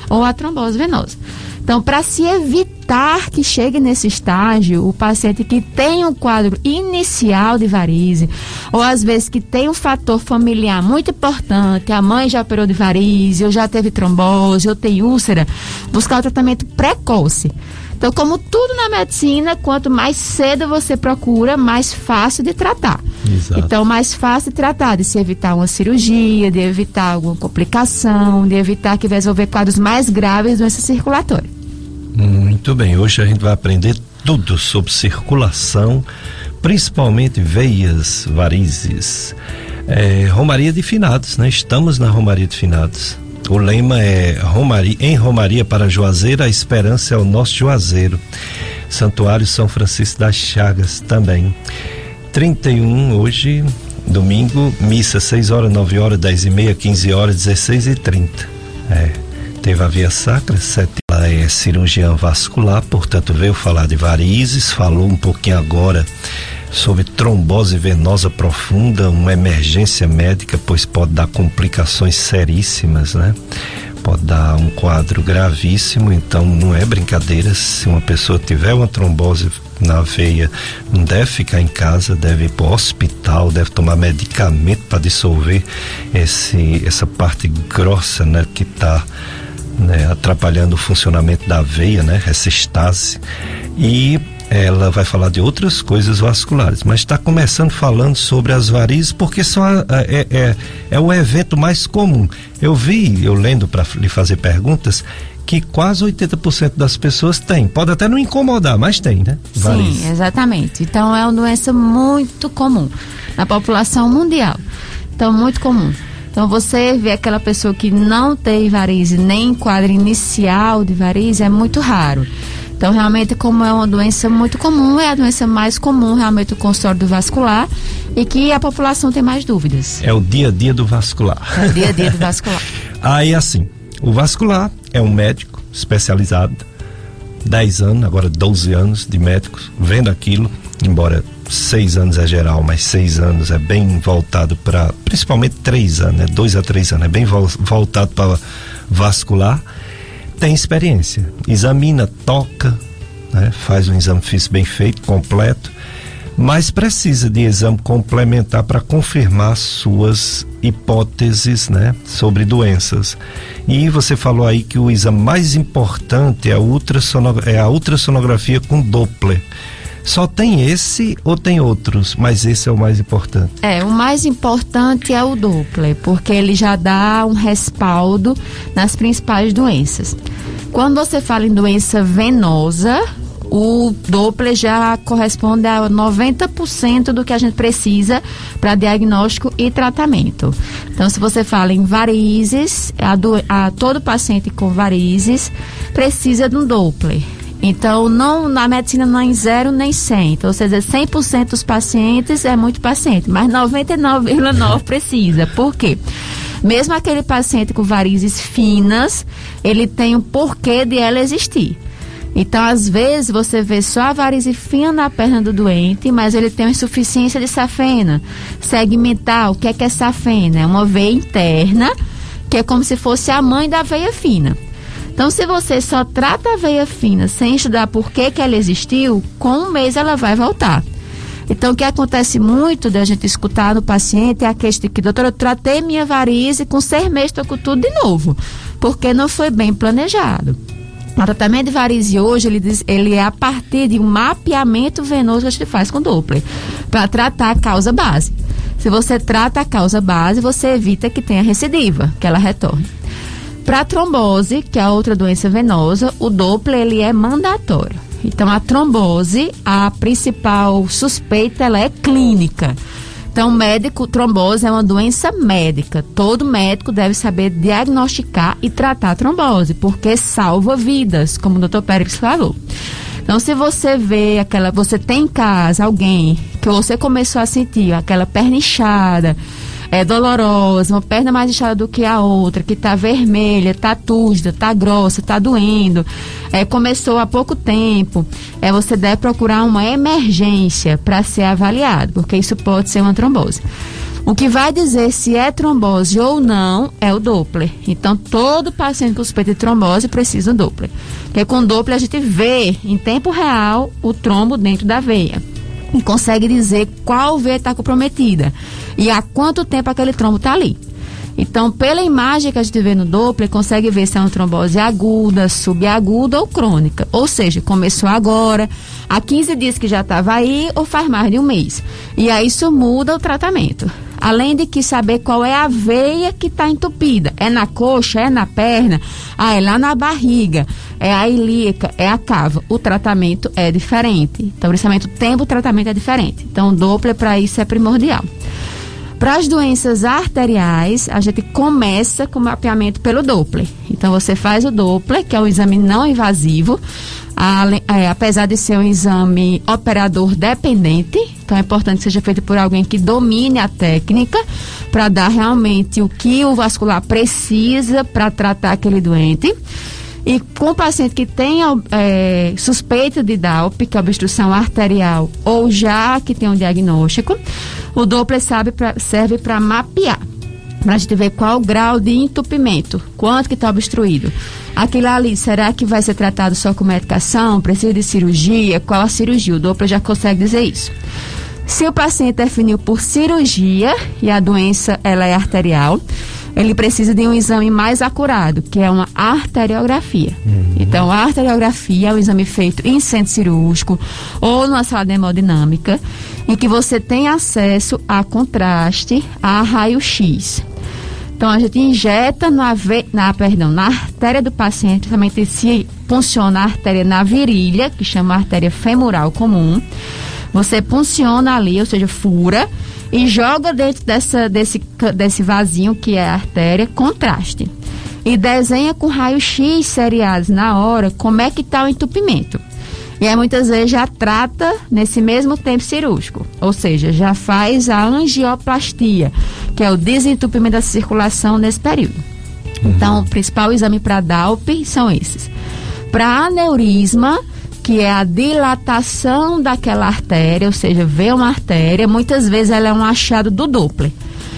ou a trombose venosa. Então, para se evitar que chegue nesse estágio, o paciente que tem um quadro inicial de varize, ou às vezes que tem um fator familiar muito importante, a mãe já operou de varize, ou já teve trombose, ou tem úlcera, buscar o tratamento precoce. Então, como tudo na medicina, quanto mais cedo você procura, mais fácil de tratar. Exato. Então, mais fácil de tratar, de se evitar uma cirurgia, de evitar alguma complicação, de evitar que resolver quadros mais graves de doença circulatória. Muito bem, hoje a gente vai aprender tudo sobre circulação, principalmente veias, varizes. É, Romaria de Finados, né? Estamos na Romaria de Finados. O lema é Romaria, em Romaria para Juazeiro, a esperança é o nosso Juazeiro. Santuário São Francisco das Chagas também. 31 hoje, domingo, missa 6 horas, 9 horas, 10 e meia, 15 horas, 16 e 30. É. teve a via sacra, ela é cirurgiã vascular, portanto veio falar de varizes, falou um pouquinho agora sobre trombose venosa profunda, uma emergência médica, pois pode dar complicações seríssimas, né? Pode dar um quadro gravíssimo, então não é brincadeira. Se uma pessoa tiver uma trombose na veia, não deve ficar em casa, deve ir para o hospital, deve tomar medicamento para dissolver esse, essa parte grossa, né, que está né, atrapalhando o funcionamento da veia, né, essa estase. E ela vai falar de outras coisas vasculares, mas está começando falando sobre as varizes porque são a, a, é, é, é o evento mais comum. Eu vi, eu lendo para lhe fazer perguntas, que quase 80% das pessoas têm. Pode até não incomodar, mas tem, né? Varizes. Sim, exatamente. Então é uma doença muito comum na população mundial. Então, muito comum. Então você vê aquela pessoa que não tem varize, nem quadro inicial de varize, é muito raro. Então, realmente, como é uma doença muito comum, é a doença mais comum, realmente, o consultório do vascular, e que a população tem mais dúvidas. É o dia a dia do vascular. É o dia a dia do vascular. Aí, assim, o vascular é um médico especializado, 10 anos, agora 12 anos de médicos, vendo aquilo, embora seis anos é geral, mas seis anos é bem voltado para, principalmente três anos, né? dois a três anos, é bem voltado para vascular tem experiência. Examina, toca, né? faz um exame físico bem feito, completo, mas precisa de exame complementar para confirmar suas hipóteses né? sobre doenças. E você falou aí que o exame mais importante é a, ultrassonografia, é a ultrassonografia com Doppler. Só tem esse ou tem outros, mas esse é o mais importante? É, o mais importante é o Doppler, porque ele já dá um respaldo nas principais doenças. Quando você fala em doença venosa, o Doppler já corresponde a 90% do que a gente precisa para diagnóstico e tratamento. Então, se você fala em varizes, a, do, a todo paciente com varizes precisa de um Doppler. Então, não, na medicina não é zero nem 100. Então, seja, 100% dos pacientes é muito paciente, mas 99,9% precisa. Por quê? Mesmo aquele paciente com varizes finas, ele tem um porquê de ela existir. Então, às vezes, você vê só a varize fina na perna do doente, mas ele tem uma insuficiência de safena. Segmentar, o que é que é safena? É uma veia interna, que é como se fosse a mãe da veia fina. Então, se você só trata a veia fina sem estudar por que, que ela existiu, com um mês ela vai voltar. Então, o que acontece muito da gente escutar no paciente é a questão de que, doutora, eu tratei minha varize com seis meses, estou com tudo de novo, porque não foi bem planejado. O tratamento de varize hoje, ele, diz, ele é a partir de um mapeamento venoso que a gente faz com Doppler, para tratar a causa base. Se você trata a causa base, você evita que tenha recidiva, que ela retorne. Para trombose, que é outra doença venosa, o Doppler ele é mandatório. Então a trombose, a principal suspeita ela é clínica. Então, médico, trombose é uma doença médica. Todo médico deve saber diagnosticar e tratar a trombose, porque salva vidas, como o Dr. Pérez falou. Então, se você vê aquela, você tem em casa alguém que você começou a sentir aquela perna inchada, é dolorosa, uma perna mais inchada do que a outra, que está vermelha, está túrgida, está grossa, está doendo, é, começou há pouco tempo, é, você deve procurar uma emergência para ser avaliado, porque isso pode ser uma trombose. O que vai dizer se é trombose ou não é o Doppler. Então, todo paciente com suspeita de trombose precisa do Doppler. Porque com o Doppler a gente vê em tempo real o trombo dentro da veia e consegue dizer qual veia está comprometida e há quanto tempo aquele trombo está ali. Então, pela imagem que a gente vê no Doppler, consegue ver se é uma trombose aguda, subaguda ou crônica. Ou seja, começou agora, há 15 dias que já estava aí, ou faz mais de um mês. E aí isso muda o tratamento. Além de que saber qual é a veia que está entupida. É na coxa, é na perna, ah, é lá na barriga, é a ilíaca, é a cava. O tratamento é diferente. Então, principalmente o tempo do tratamento é diferente. Então, o Doppler para isso é primordial. Para as doenças arteriais, a gente começa com o mapeamento pelo Doppler. Então, você faz o Doppler, que é um exame não invasivo. a, é, apesar de ser um exame operador dependente, então é importante que seja feito por alguém que domine a técnica para dar realmente o que o vascular precisa para tratar aquele doente. E com o paciente que tem é, suspeita de DALP, que é obstrução arterial, ou já que tem um diagnóstico, o Doppler pra, serve para mapear para a gente ver qual o grau de entupimento, quanto que está obstruído. Aquilo ali, será que vai ser tratado só com medicação? Precisa de cirurgia? Qual a cirurgia? O Doppler já consegue dizer isso. Se o paciente definiu por cirurgia e a doença ela é arterial, ele precisa de um exame mais acurado, que é uma arteriografia. Uhum. Então, a arteriografia é um exame feito em centro cirúrgico ou numa sala de hemodinâmica, em que você tem acesso a contraste, a raio-x. Então a gente injeta na, na, perdão, na artéria do paciente, também se funciona a artéria na virilha, que chama artéria femoral comum. Você funciona ali, ou seja, fura e joga dentro dessa, desse, desse vasinho que é a artéria contraste. E desenha com raio-x seriados na hora como é que está o entupimento. E aí muitas vezes já trata nesse mesmo tempo cirúrgico, ou seja, já faz a angioplastia, que é o desentupimento da circulação nesse período. Uhum. Então, o principal exame para DALP são esses. Para aneurisma, que é a dilatação daquela artéria, ou seja, vê uma artéria, muitas vezes ela é um achado do Doppler.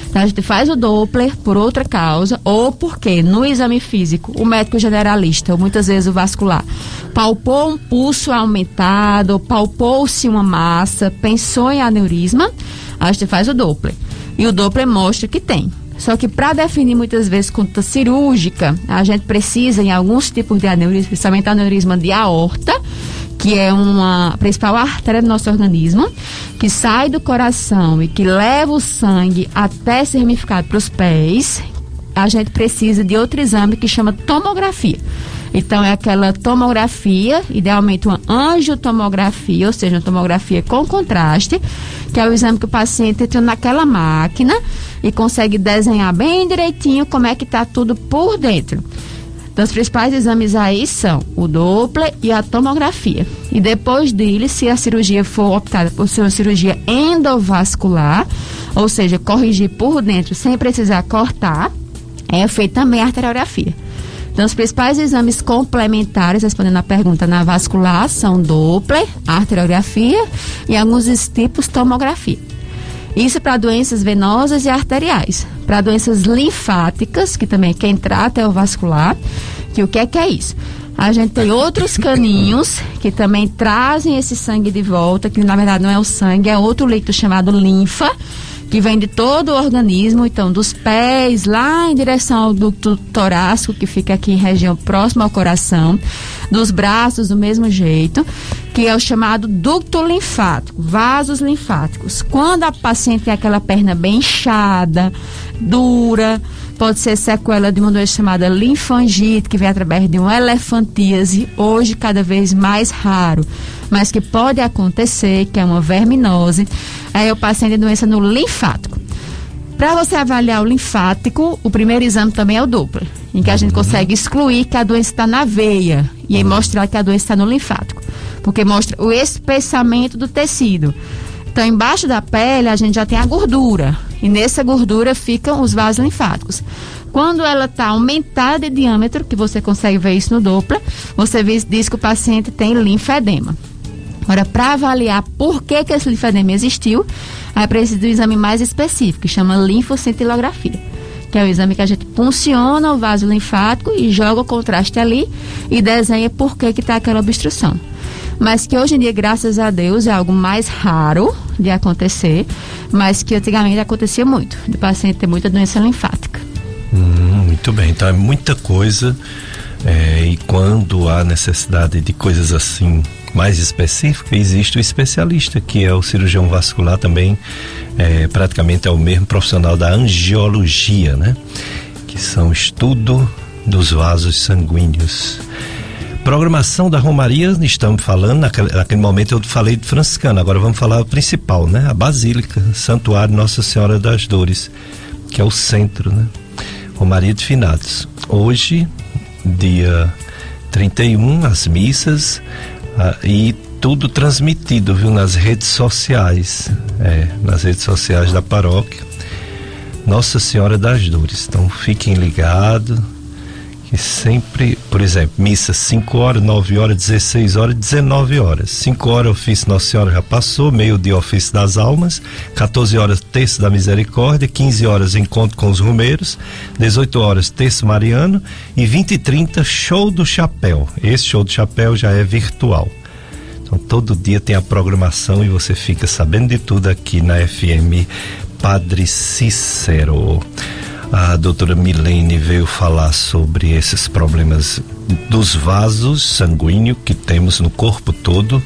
Então, a gente faz o Doppler por outra causa, ou porque no exame físico, o médico generalista, ou muitas vezes o vascular, palpou um pulso aumentado, palpou-se uma massa, pensou em aneurisma, a gente faz o Doppler. E o Doppler mostra que tem. Só que para definir muitas vezes conta cirúrgica, a gente precisa em alguns tipos de aneurisma, principalmente aneurisma de aorta, que é uma principal artéria do nosso organismo, que sai do coração e que leva o sangue até ser ramificado para os pés, a gente precisa de outro exame que chama tomografia. Então, é aquela tomografia, idealmente uma angiotomografia, ou seja, uma tomografia com contraste, que é o exame que o paciente entra naquela máquina e consegue desenhar bem direitinho como é que está tudo por dentro. Então, os principais exames aí são o Doppler e a tomografia. E depois dele, se a cirurgia for optada por ser uma cirurgia endovascular, ou seja, corrigir por dentro sem precisar cortar, é feita também a arteriografia. Então, os principais exames complementares, respondendo à pergunta na vascular, são Doppler, arteriografia e alguns tipos tomografia. Isso para doenças venosas e arteriais. Para doenças linfáticas, que também quem trata é o vascular, que o que é que é isso? A gente tem outros caninhos que também trazem esse sangue de volta, que na verdade não é o sangue, é outro líquido chamado linfa, que vem de todo o organismo, então dos pés lá em direção ao ducto torácico, que fica aqui em região próxima ao coração, dos braços do mesmo jeito, que é o chamado ducto linfático, vasos linfáticos. Quando a paciente tem aquela perna bem inchada, dura, pode ser sequela de uma doença chamada linfangite, que vem através de uma elefantíase, hoje cada vez mais raro, mas que pode acontecer, que é uma verminose. Aí o paciente tem doença no linfático. Para você avaliar o linfático, o primeiro exame também é o Doppler, em que a gente consegue excluir que a doença está na veia e mostrar que a doença está no linfático, porque mostra o espessamento do tecido. Então, embaixo da pele, a gente já tem a gordura, e nessa gordura ficam os vasos linfáticos. Quando ela está aumentada de diâmetro, que você consegue ver isso no Doppler, você diz que o paciente tem linfedema. Agora, para avaliar por que, que esse linfedema existiu, aí precisa de um exame mais específico, que chama linfocintilografia, que é o exame que a gente funciona o vaso linfático e joga o contraste ali e desenha por que está aquela obstrução. Mas que hoje em dia, graças a Deus, é algo mais raro de acontecer, mas que antigamente acontecia muito, do paciente ter muita doença linfática. Hum, muito bem, então é muita coisa. É, e quando há necessidade de coisas assim mais específica, existe o especialista, que é o cirurgião vascular também, é, praticamente é o mesmo profissional da angiologia, né? Que são estudo dos vasos sanguíneos. Programação da Romaria, estamos falando, naquele, naquele, momento eu falei de franciscano, agora vamos falar o principal, né? A Basílica, Santuário Nossa Senhora das Dores, que é o centro, né? Romaria de Finados. Hoje, dia 31, as missas ah, e tudo transmitido, viu, nas redes sociais, é, nas redes sociais da paróquia. Nossa Senhora das Dores. Então fiquem ligados que sempre, por exemplo, missa 5 horas, 9 horas, 16 horas, 19 horas. 5 horas ofício Nossa Senhora já passou, meio-dia ofício das almas, 14 horas terço da misericórdia, 15 horas encontro com os rumeiros, 18 horas terço mariano e 20 e 30 show do chapéu. Esse show do chapéu já é virtual. Então todo dia tem a programação e você fica sabendo de tudo aqui na FM Padre Cícero a doutora Milene veio falar sobre esses problemas dos vasos sanguíneos que temos no corpo todo,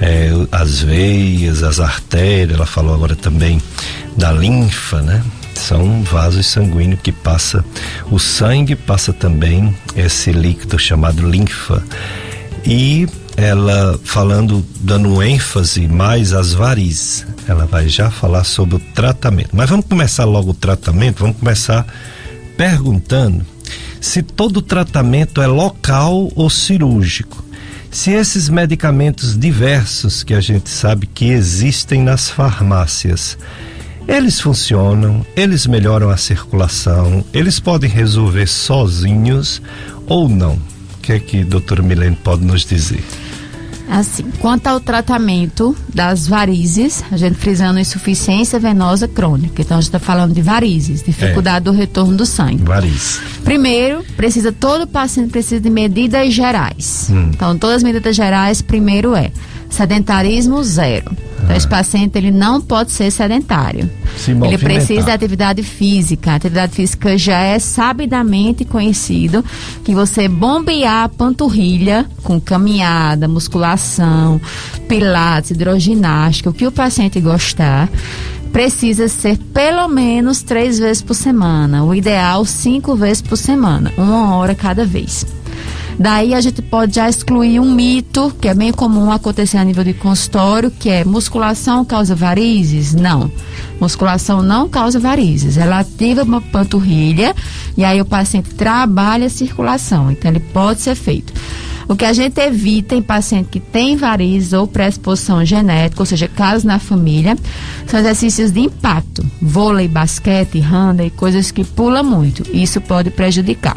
é, as veias, as artérias, ela falou agora também da linfa, né? São vasos sanguíneos que passa o sangue, passa também esse líquido chamado linfa. E ela falando, dando ênfase mais às varizes. Ela vai já falar sobre o tratamento. Mas vamos começar logo o tratamento, vamos começar perguntando se todo tratamento é local ou cirúrgico. Se esses medicamentos diversos que a gente sabe que existem nas farmácias, eles funcionam, eles melhoram a circulação, eles podem resolver sozinhos ou não? O que é que a doutora Milene pode nos dizer? Assim, quanto ao tratamento das varizes, a gente frisando insuficiência venosa crônica. Então, a gente está falando de varizes, dificuldade é. do retorno do sangue. Varizes. Primeiro, precisa, todo paciente precisa de medidas gerais. Hum. Então, todas as medidas gerais, primeiro é sedentarismo zero. Então, esse paciente ele não pode ser sedentário. ele precisa de atividade física. A atividade física já é sabidamente conhecido que você bombear a panturrilha com caminhada, musculação, pilates, hidroginástica, o que o paciente gostar, precisa ser pelo menos três vezes por semana. O ideal, cinco vezes por semana, uma hora cada vez. Daí a gente pode já excluir um mito que é bem comum acontecer a nível de consultório, que é musculação causa varizes? Não. Musculação não causa varizes. Ela ativa uma panturrilha e aí o paciente trabalha a circulação. Então ele pode ser feito. O que a gente evita em paciente que tem varizes ou predisposição genética, ou seja, casos na família, são exercícios de impacto, vôlei, basquete, randa e coisas que pula muito. Isso pode prejudicar.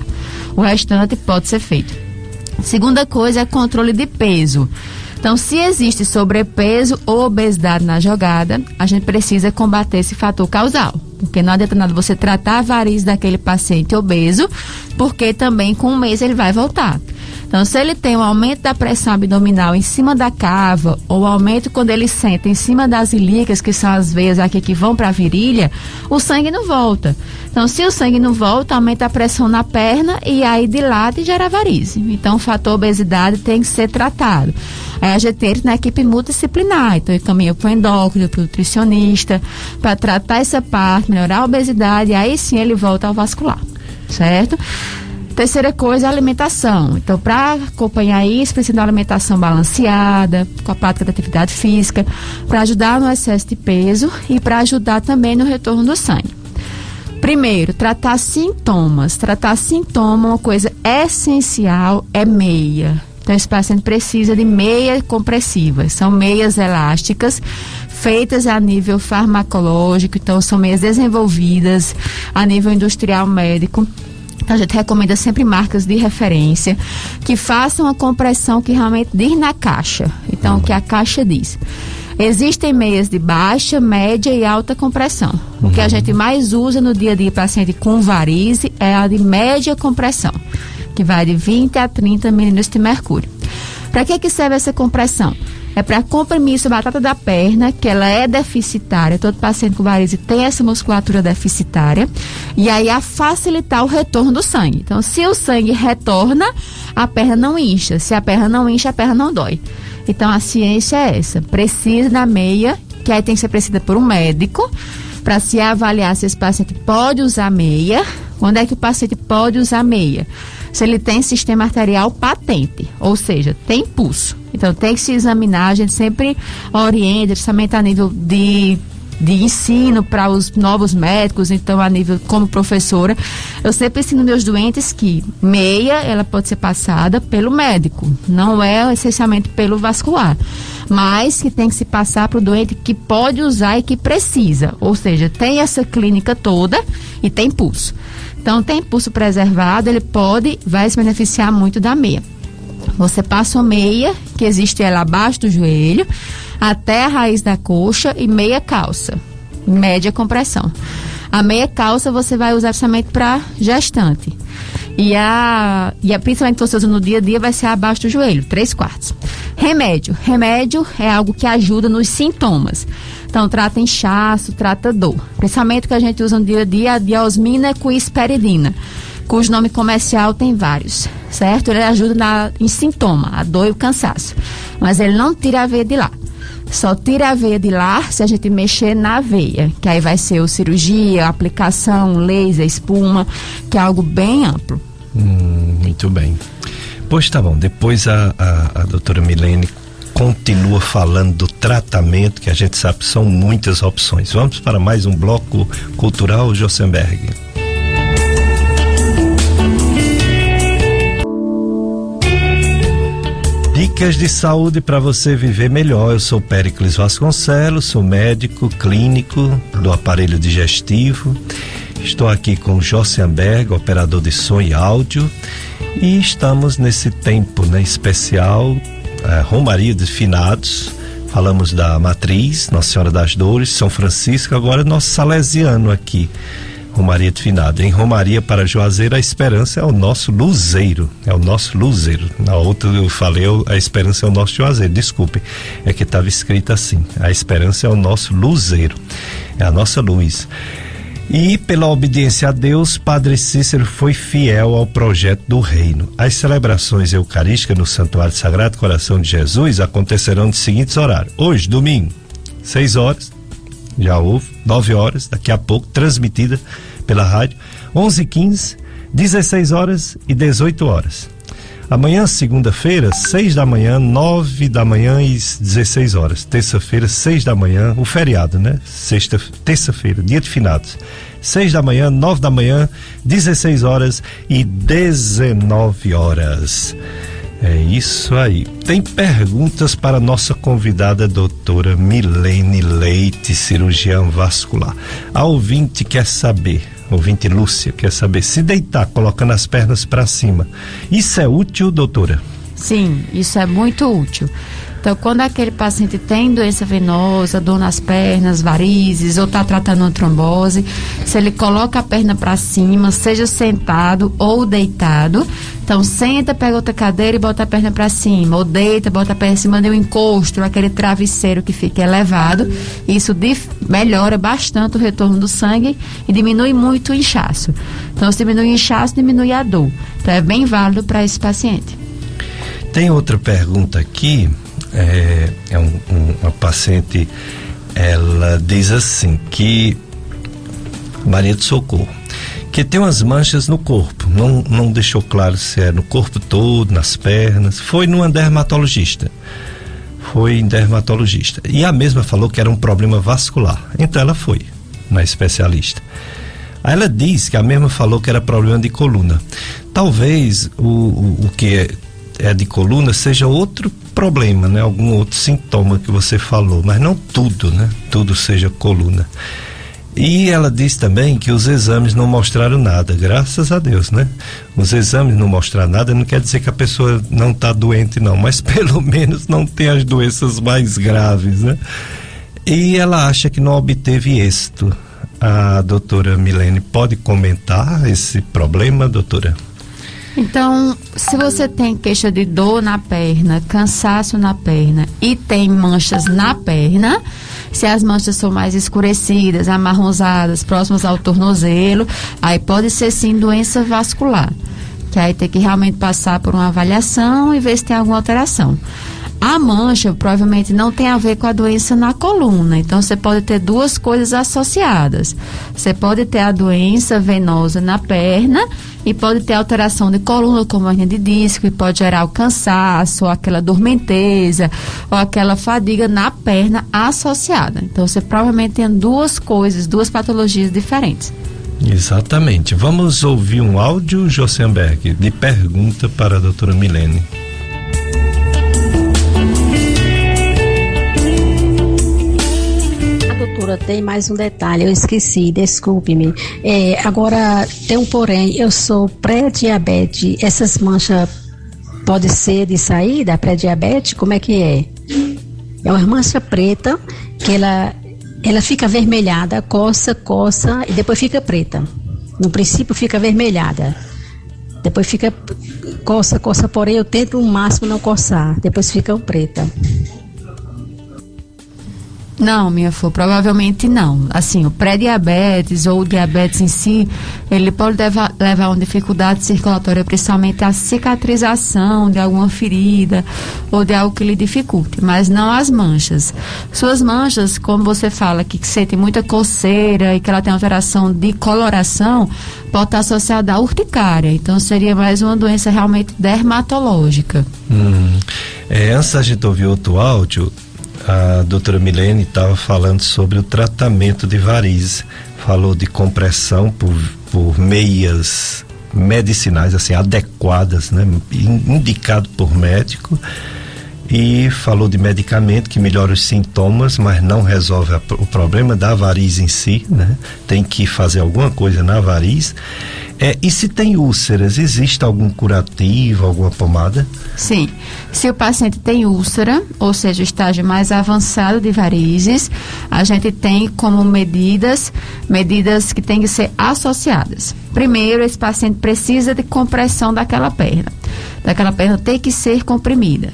O restante pode ser feito. Segunda coisa é controle de peso. Então, se existe sobrepeso ou obesidade na jogada, a gente precisa combater esse fator causal. Porque não adianta nada você tratar a variz daquele paciente obeso, porque também com um mês ele vai voltar. Então, se ele tem um aumento da pressão abdominal em cima da cava, ou aumento quando ele senta em cima das ilíacas, que são as veias aqui que vão para a virilha, o sangue não volta. Então, se o sangue não volta, aumenta a pressão na perna e aí dilata e gera varize. Então, o fator obesidade tem que ser tratado. Aí a gente tem na equipe multidisciplinar, então encaminha para o endócrino, para o nutricionista, para tratar essa parte, melhorar a obesidade, e aí sim ele volta ao vascular, certo? Terceira coisa, a alimentação. Então, para acompanhar isso, precisa de uma alimentação balanceada, com a prática da atividade física, para ajudar no excesso de peso e para ajudar também no retorno do sangue. Primeiro, tratar sintomas. Tratar sintoma, uma coisa essencial é meia. Então, esse paciente precisa de meia compressivas. São meias elásticas feitas a nível farmacológico, então são meias desenvolvidas a nível industrial médico então, a gente recomenda sempre marcas de referência que façam a compressão que realmente diz na caixa. Então, o que a caixa diz. Existem meias de baixa, média e alta compressão. O que a gente mais usa no dia a dia paciente com varize é a de média compressão, que vai de 20 a 30 milímetros de mercúrio. Para que, que serve essa compressão? É para comprimir essa batata da perna, que ela é deficitária. Todo paciente com varize tem essa musculatura deficitária. E aí a facilitar o retorno do sangue. Então, se o sangue retorna, a perna não incha. Se a perna não incha, a perna não dói. Então, a ciência é essa. Precisa da meia, que aí tem que ser precisa por um médico, para se avaliar se esse paciente pode usar meia. Quando é que o paciente pode usar meia? Se ele tem sistema arterial patente, ou seja, tem pulso. Então tem que se examinar, a gente sempre orienta, justamente a nível de de ensino para os novos médicos, então a nível como professora, eu sempre ensino meus doentes que meia ela pode ser passada pelo médico, não é essencialmente pelo vascular, mas que tem que se passar para o doente que pode usar e que precisa, ou seja, tem essa clínica toda e tem pulso. Então tem pulso preservado, ele pode, vai se beneficiar muito da meia. Você passa uma meia, que existe ela abaixo do joelho, até a raiz da coxa e meia calça, média compressão. A meia calça você vai usar somente para gestante. E a, e a principalmente que você usa no dia a dia vai ser abaixo do joelho, três quartos. Remédio. Remédio é algo que ajuda nos sintomas. Então, trata inchaço, trata dor. Principalmente que a gente usa no dia a dia a diosmina com esperidina, cujo nome comercial tem vários, certo? Ele ajuda na, em sintoma, a dor e o cansaço. Mas ele não tira a veia de lá. Só tira a veia de lá se a gente mexer na veia, que aí vai ser o cirurgia, aplicação, laser, espuma, que é algo bem amplo. Hum, muito bem. Pois tá bom, depois a, a, a doutora Milene continua falando do tratamento, que a gente sabe são muitas opções. Vamos para mais um bloco cultural, Josenberg. Dicas de saúde para você viver melhor. Eu sou Péricles Vasconcelos, sou médico clínico do aparelho digestivo. Estou aqui com Jossenberg, operador de som e áudio, e estamos nesse tempo né, especial, é, Romaria de Finados. Falamos da Matriz, Nossa Senhora das Dores, São Francisco, agora nosso salesiano aqui Romaria de Finado. Em Romaria para Juazeiro, a esperança é o nosso luzeiro. É o nosso luzeiro. Na outra eu falei, a esperança é o nosso Juazeiro. Desculpe, é que estava escrito assim. A esperança é o nosso luzeiro. É a nossa luz. E pela obediência a Deus, Padre Cícero foi fiel ao projeto do reino. As celebrações eucarísticas no Santuário Sagrado Coração de Jesus acontecerão nos seguintes horários. Hoje, domingo, 6 horas, já houve, 9 horas, daqui a pouco, transmitida pela rádio, 11 h 15 16 horas e 18 horas. Amanhã, segunda-feira, 6 da manhã, 9 da manhã e 16 horas. Terça-feira, 6 da manhã, o feriado, né? Sexta, terça-feira, dia de finados. 6 da manhã, 9 da manhã, 16 horas e 19 horas. É isso aí. Tem perguntas para nossa convidada doutora Milene Leite, cirurgiã vascular. A ouvinte quer saber, ouvinte Lúcia, quer saber se deitar colocando as pernas para cima. Isso é útil, doutora? Sim, isso é muito útil. Então, quando aquele paciente tem doença venosa, dor nas pernas, varizes, ou está tratando uma trombose, se ele coloca a perna para cima, seja sentado ou deitado, então senta, pega outra cadeira e bota a perna para cima, ou deita, bota a perna em cima de um encosto, aquele travesseiro que fica elevado. Isso melhora bastante o retorno do sangue e diminui muito o inchaço. Então, se diminui o inchaço, diminui a dor. Então, é bem válido para esse paciente. Tem outra pergunta aqui é, é um, um, uma paciente, ela diz assim que Maria de Socorro, que tem umas manchas no corpo, não, não deixou claro se é no corpo todo, nas pernas, foi numa dermatologista. Foi em dermatologista. E a mesma falou que era um problema vascular. Então ela foi na especialista. Aí ela diz que a mesma falou que era problema de coluna. Talvez o, o, o que é, de coluna seja outro problema, né? Algum outro sintoma que você falou, mas não tudo, né? Tudo seja coluna. E ela diz também que os exames não mostraram nada, graças a Deus, né? Os exames não mostraram nada não quer dizer que a pessoa não está doente, não, mas pelo menos não tem as doenças mais graves, né? E ela acha que não obteve êxito. A doutora Milene pode comentar esse problema, doutora? Então, se você tem queixa de dor na perna, cansaço na perna e tem manchas na perna, se as manchas são mais escurecidas, amarronzadas, próximas ao tornozelo, aí pode ser sim doença vascular. Que aí tem que realmente passar por uma avaliação e ver se tem alguma alteração. A mancha provavelmente não tem a ver com a doença na coluna, então você pode ter duas coisas associadas. Você pode ter a doença venosa na perna e pode ter alteração de coluna, como hernia de disco, e pode gerar o cansaço, ou aquela dormenteza, ou aquela fadiga na perna associada. Então você provavelmente tem duas coisas, duas patologias diferentes. Exatamente. Vamos ouvir um áudio, Josenberg, de pergunta para a doutora Milene. Doutora, tem mais um detalhe, eu esqueci, desculpe-me. É, agora, tem um porém, eu sou pré-diabetes, essas manchas pode ser de saída, pré-diabetes, como é que é? É uma mancha preta que ela ela fica avermelhada, coça, coça e depois fica preta. No princípio fica avermelhada. Depois fica coça, coça, porém eu tento o máximo não coçar. Depois fica preta. Não, minha flor, provavelmente não. Assim, o pré-diabetes ou o diabetes em si, ele pode levar, levar a uma dificuldade circulatória, principalmente a cicatrização de alguma ferida ou de algo que lhe dificulte, mas não as manchas. Suas manchas, como você fala, que sente muita coceira e que ela tem alteração de coloração, pode estar associada à urticária. Então, seria mais uma doença realmente dermatológica. Hum. É, antes gente ouvir outro áudio, a doutora Milene estava falando sobre o tratamento de varizes. Falou de compressão por, por meias medicinais, assim, adequadas, né? Indicado por médico. E falou de medicamento que melhora os sintomas, mas não resolve a, o problema da variz em si, né? Tem que fazer alguma coisa na variz. É, e se tem úlceras, existe algum curativo, alguma pomada? Sim. Se o paciente tem úlcera, ou seja, estágio mais avançado de varizes, a gente tem como medidas, medidas que têm que ser associadas. Primeiro, esse paciente precisa de compressão daquela perna. Daquela perna tem que ser comprimida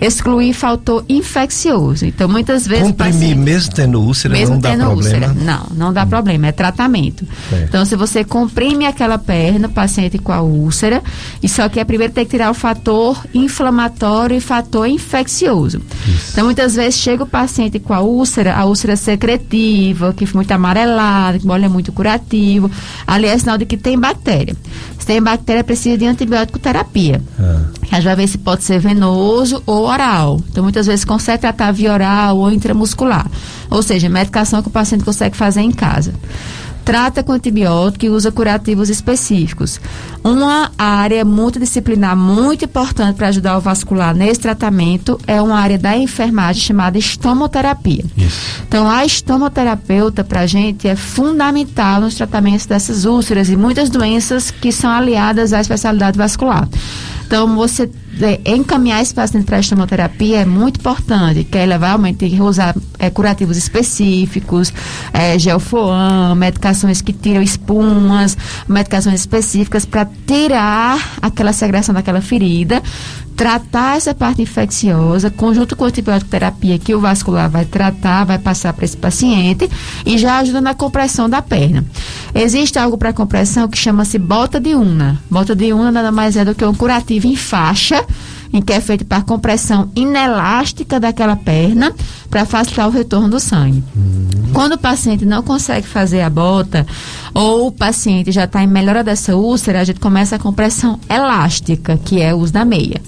excluir fator infeccioso. Então, muitas vezes. Comprimir paciente, mesmo tendo úlcera mesmo não dá tendo problema? Úlcera, não, não dá hum. problema, é tratamento. É. Então, se você comprime aquela perna, paciente com a úlcera, e só que é primeiro tem que tirar o fator inflamatório e fator infeccioso. Isso. Então, muitas vezes chega o paciente com a úlcera, a úlcera secretiva, que foi muito amarelada, que molha muito curativo. Ali é sinal de que tem bactéria. Tem bactéria, precisa de antibiótico terapia. Ah. A gente vai ver se pode ser venoso ou oral. Então, muitas vezes consegue tratar via oral ou intramuscular. Ou seja, medicação que o paciente consegue fazer em casa trata com antibiótico e usa curativos específicos. Uma área multidisciplinar muito importante para ajudar o vascular nesse tratamento é uma área da enfermagem chamada estomoterapia. Isso. Então, a estomoterapeuta para a gente é fundamental nos tratamentos dessas úlceras e muitas doenças que são aliadas à especialidade vascular. Então, você é, encaminhar esse paciente para a estomoterapia é muito importante, que é tem que usar é, curativos específicos, é, gelfoam, medicações que tiram espumas, medicações específicas para tirar aquela secreção daquela ferida, tratar essa parte infecciosa, conjunto com a antibiótico terapia que o vascular vai tratar, vai passar para esse paciente e já ajuda na compressão da perna. Existe algo para compressão que chama-se bota de una. Bota de una nada mais é do que um curativo em faixa em que é feito para compressão inelástica daquela perna para facilitar o retorno do sangue. Uhum. Quando o paciente não consegue fazer a bota ou o paciente já está em melhora dessa úlcera, a gente começa a compressão elástica, que é o uso da meia.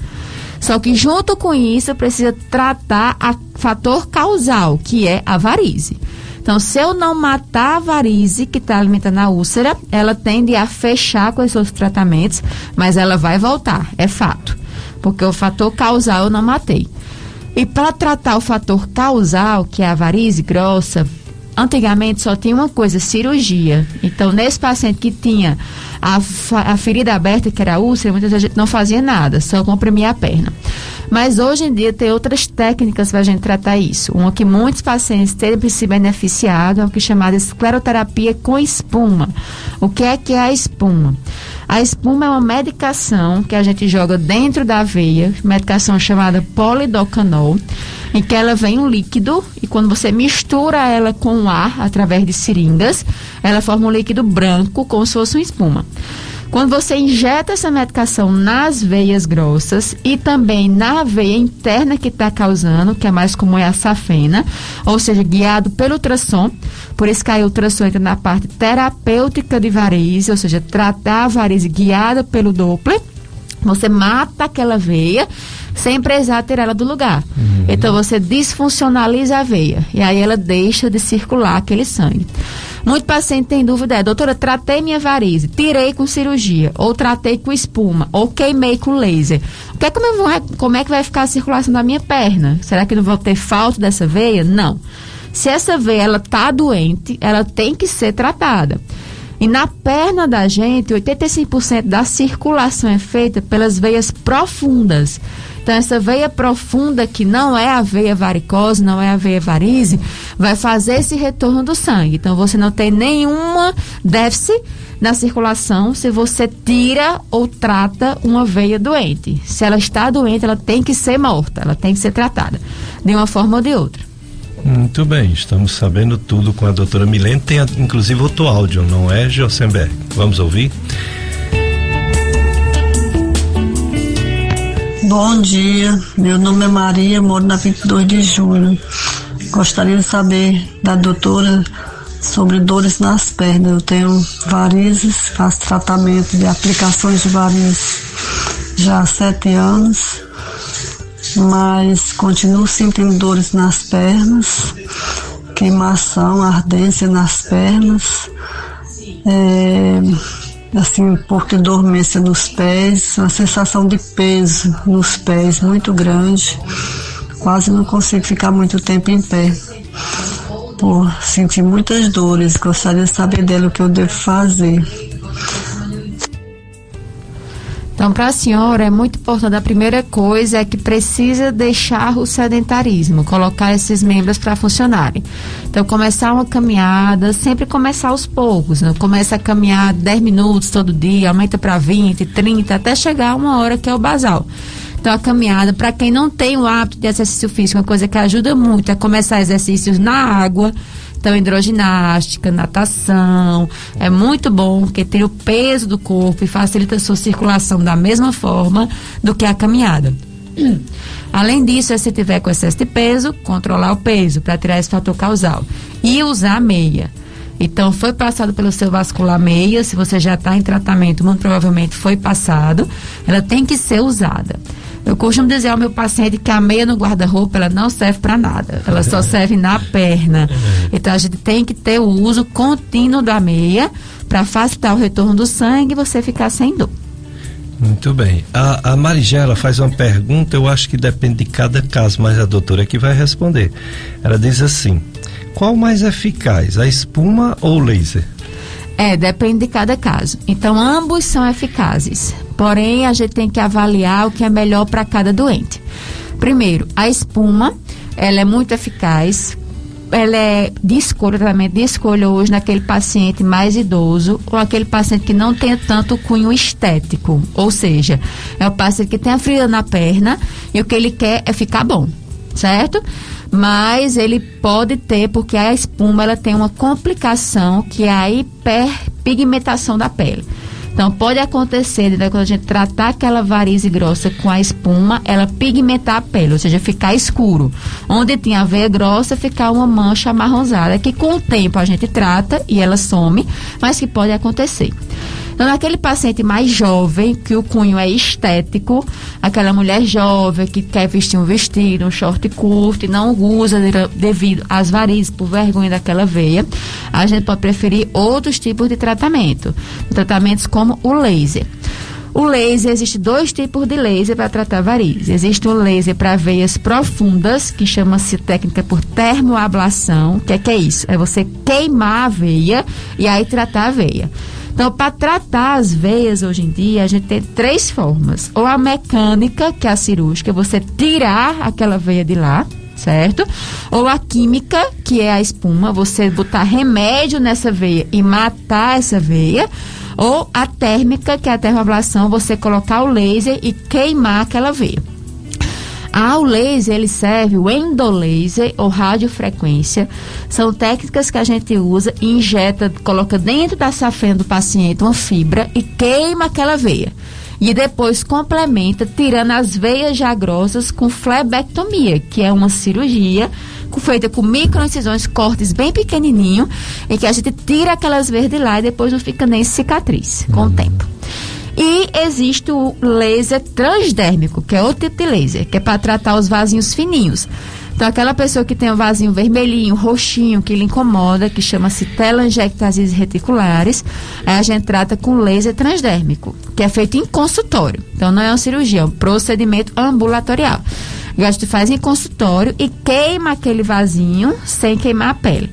Só que junto com isso precisa tratar a fator causal, que é a varize. Então, se eu não matar a varize que está alimentando a úlcera, ela tende a fechar com os seus tratamentos, mas ela vai voltar, é fato porque o fator causal eu não matei. E para tratar o fator causal, que é a varize grossa, antigamente só tinha uma coisa, cirurgia. Então, nesse paciente que tinha a, a ferida aberta, que era a úlcera, muitas vezes a gente não fazia nada, só comprimia a perna. Mas hoje em dia tem outras técnicas para a gente tratar isso. Uma que muitos pacientes têm se beneficiado é o que é chamada escleroterapia com espuma. O que é que é a espuma? A espuma é uma medicação que a gente joga dentro da veia, medicação chamada polidocanol, em que ela vem um líquido e quando você mistura ela com o ar através de seringas, ela forma um líquido branco como se fosse uma espuma. Quando você injeta essa medicação nas veias grossas e também na veia interna que está causando, que é mais comum é a safena, ou seja, guiado pelo ultrassom, por isso que a ultrassom entra na parte terapêutica de varize, ou seja, tratar a varize guiada pelo Doppler, você mata aquela veia sem precisar tirar ela do lugar. Uhum. Então você disfuncionaliza a veia e aí ela deixa de circular aquele sangue. Muito paciente tem dúvida é, doutora, tratei minha varize, tirei com cirurgia, ou tratei com espuma, ou queimei com laser. O que é, como, vou, como é que vai ficar a circulação da minha perna? Será que não vou ter falta dessa veia? Não. Se essa veia ela tá doente, ela tem que ser tratada. E na perna da gente, 85% da circulação é feita pelas veias profundas. Então, essa veia profunda, que não é a veia varicose, não é a veia varize, vai fazer esse retorno do sangue. Então, você não tem nenhuma déficit na circulação se você tira ou trata uma veia doente. Se ela está doente, ela tem que ser morta, ela tem que ser tratada, de uma forma ou de outra. Muito bem, estamos sabendo tudo com a doutora Milene. Tem inclusive outro áudio, não é, Josenberg? Vamos ouvir? Bom dia, meu nome é Maria, moro na 22 de julho. Gostaria de saber da doutora sobre dores nas pernas. Eu tenho varizes, faço tratamento de aplicações de varizes já há sete anos, mas continuo sentindo dores nas pernas, queimação, ardência nas pernas. É, assim, de dormência nos pés, uma sensação de peso nos pés muito grande. Quase não consigo ficar muito tempo em pé. Por sentir muitas dores, gostaria de saber dela o que eu devo fazer. Então, para a senhora é muito importante. A primeira coisa é que precisa deixar o sedentarismo, colocar esses membros para funcionarem. Então, começar uma caminhada, sempre começar aos poucos. Né? Começa a caminhar 10 minutos todo dia, aumenta para 20, 30, até chegar a uma hora que é o basal. Então, a caminhada, para quem não tem o hábito de exercício físico, uma coisa que ajuda muito é começar exercícios na água então, hidroginástica, natação, é muito bom porque tira o peso do corpo e facilita a sua circulação da mesma forma do que a caminhada. Além disso, se tiver com excesso de peso, controlar o peso para tirar esse fator causal. E usar meia. Então, foi passado pelo seu vascular meia, se você já está em tratamento, muito provavelmente foi passado, ela tem que ser usada. Eu costumo dizer ao meu paciente que a meia no guarda-roupa ela não serve para nada, ela só serve na perna. Então a gente tem que ter o uso contínuo da meia para facilitar o retorno do sangue e você ficar sem dor. Muito bem. A, a Marigela faz uma pergunta, eu acho que depende de cada caso, mas a doutora é que vai responder. Ela diz assim: qual mais eficaz, a espuma ou o laser? É, depende de cada caso. Então, ambos são eficazes. Porém, a gente tem que avaliar o que é melhor para cada doente. Primeiro, a espuma, ela é muito eficaz. Ela é de escolha, tratamento de escolha hoje naquele paciente mais idoso ou aquele paciente que não tem tanto cunho estético. Ou seja, é o paciente que tem a ferida na perna e o que ele quer é ficar bom, certo? Mas ele pode ter, porque a espuma ela tem uma complicação que é a hiperpigmentação da pele. Então, pode acontecer, né, quando a gente tratar aquela varize grossa com a espuma, ela pigmentar a pele, ou seja, ficar escuro. Onde tinha a veia grossa, ficar uma mancha amarronzada, que com o tempo a gente trata e ela some, mas que pode acontecer. Então, naquele paciente mais jovem, que o cunho é estético, aquela mulher jovem que quer vestir um vestido, um short curto e não usa devido às varizes, por vergonha daquela veia, a gente pode preferir outros tipos de tratamento. Tratamentos como o laser. O laser, existe dois tipos de laser para tratar varizes. Existe o laser para veias profundas, que chama-se técnica por termoablação. O que é, que é isso? É você queimar a veia e aí tratar a veia. Então, para tratar as veias hoje em dia, a gente tem três formas. Ou a mecânica, que é a cirúrgica, você tirar aquela veia de lá, certo? Ou a química, que é a espuma, você botar remédio nessa veia e matar essa veia. Ou a térmica, que é a termoablação, você colocar o laser e queimar aquela veia. Ah, o laser, ele serve o endolaser ou radiofrequência. São técnicas que a gente usa e injeta, coloca dentro da safena do paciente uma fibra e queima aquela veia. E depois complementa tirando as veias já grossas com flebectomia, que é uma cirurgia feita com microincisões, cortes bem pequenininho, em que a gente tira aquelas veias de lá e depois não fica nem cicatriz com o tempo. E existe o laser transdérmico, que é outro tipo de laser, que é para tratar os vasinhos fininhos. Então, aquela pessoa que tem um vasinho vermelhinho, roxinho, que lhe incomoda, que chama-se telangiectasias reticulares, aí a gente trata com laser transdérmico, que é feito em consultório. Então, não é uma cirurgia, é um procedimento ambulatorial. A gente faz em consultório e queima aquele vasinho sem queimar a pele.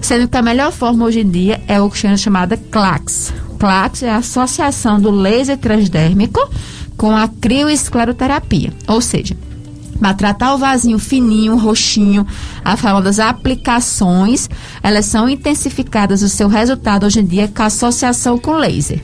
Sendo que a melhor forma hoje em dia é o que chama chamada CLAX. CLAX é a associação do laser transdérmico com a crioescleroterapia. Ou seja, para tratar o vasinho fininho, roxinho, a forma das aplicações, elas são intensificadas o seu resultado hoje em dia com a associação com laser.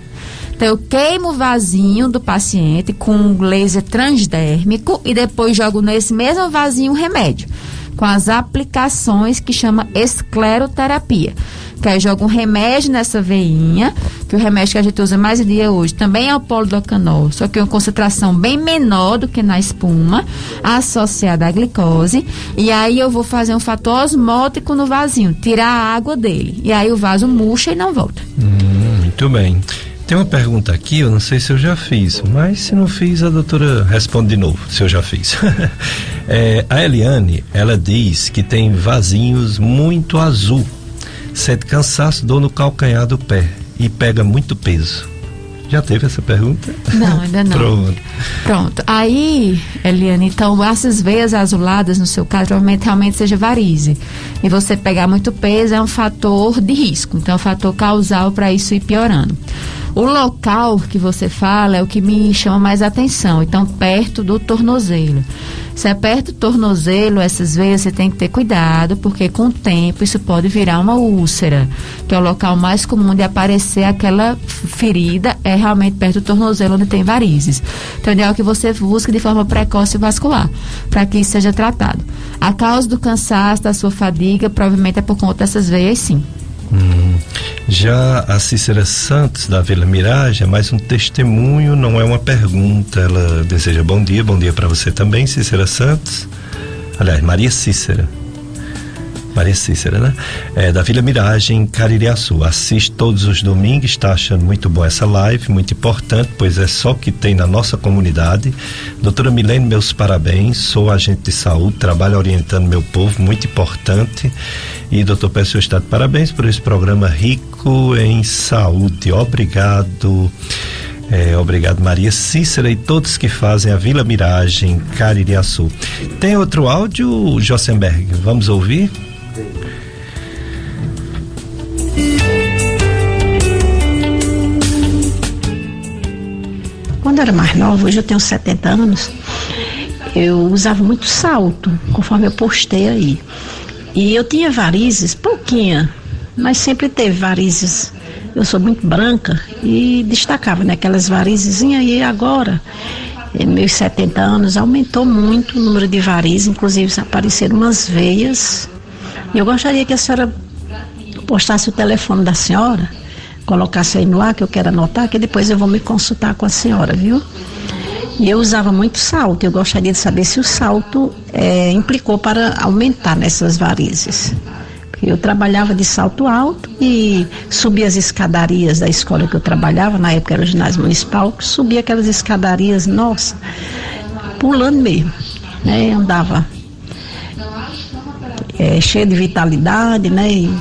Então, eu queimo o vasinho do paciente com laser transdérmico e depois jogo nesse mesmo vasinho remédio, com as aplicações que chama escleroterapia. Que aí joga um remédio nessa veinha, que o remédio que a gente usa mais em dia hoje também é o polidocanol, só que é uma concentração bem menor do que na espuma, associada à glicose. E aí eu vou fazer um fator osmótico no vasinho, tirar a água dele. E aí o vaso murcha e não volta. Hum, muito bem. Tem uma pergunta aqui, eu não sei se eu já fiz, mas se não fiz, a doutora responde de novo, se eu já fiz. é, a Eliane, ela diz que tem vasinhos muito azul, sente cansaço, dor no calcanhar do pé e pega muito peso. Já teve essa pergunta? Não, ainda não. Pronto. Pronto. Aí, Eliane, então essas veias azuladas, no seu caso, provavelmente realmente seja varize. E você pegar muito peso é um fator de risco. Então, é um fator causal para isso ir piorando. O local que você fala é o que me chama mais atenção. Então, perto do tornozelo. Se é perto do tornozelo, essas veias você tem que ter cuidado, porque com o tempo isso pode virar uma úlcera, que é o local mais comum de aparecer aquela ferida, é realmente perto do tornozelo onde tem varizes. Então, é ideal que você busque de forma precoce vascular, para que isso seja tratado. A causa do cansaço, da sua fadiga, provavelmente é por conta dessas veias, sim. Hum. Já a Cícera Santos, da Vila Miragem, é mais um testemunho, não é uma pergunta. Ela deseja bom dia, bom dia para você também, Cícera Santos. Aliás, Maria Cícera. Maria Cícera, né? É, da Vila Miragem, Caririaçu. Assiste todos os domingos, está achando muito bom essa live, muito importante, pois é só que tem na nossa comunidade. Doutora Milene, meus parabéns. Sou agente de saúde, trabalho orientando meu povo, muito importante. E doutor, peço está de parabéns por esse programa rico em saúde. Obrigado. É, obrigado, Maria Cícera e todos que fazem a Vila Miragem, Caririaçu. Tem outro áudio, Jossenberg? Vamos ouvir? Quando eu era mais nova, hoje eu tenho 70 anos, eu usava muito salto, conforme eu postei aí. E eu tinha varizes, pouquinha, mas sempre teve varizes. Eu sou muito branca e destacava, né? Aquelas varizes e agora, em meus 70 anos, aumentou muito o número de varizes, inclusive apareceram umas veias. Eu gostaria que a senhora postasse o telefone da senhora, colocasse aí no ar, que eu quero anotar, que depois eu vou me consultar com a senhora, viu? E eu usava muito salto. Eu gostaria de saber se o salto é, implicou para aumentar nessas varizes. Eu trabalhava de salto alto e subia as escadarias da escola que eu trabalhava, na época era o ginásio municipal, subia aquelas escadarias, nossa, pulando mesmo. Né? Andava é, cheia de vitalidade, né? E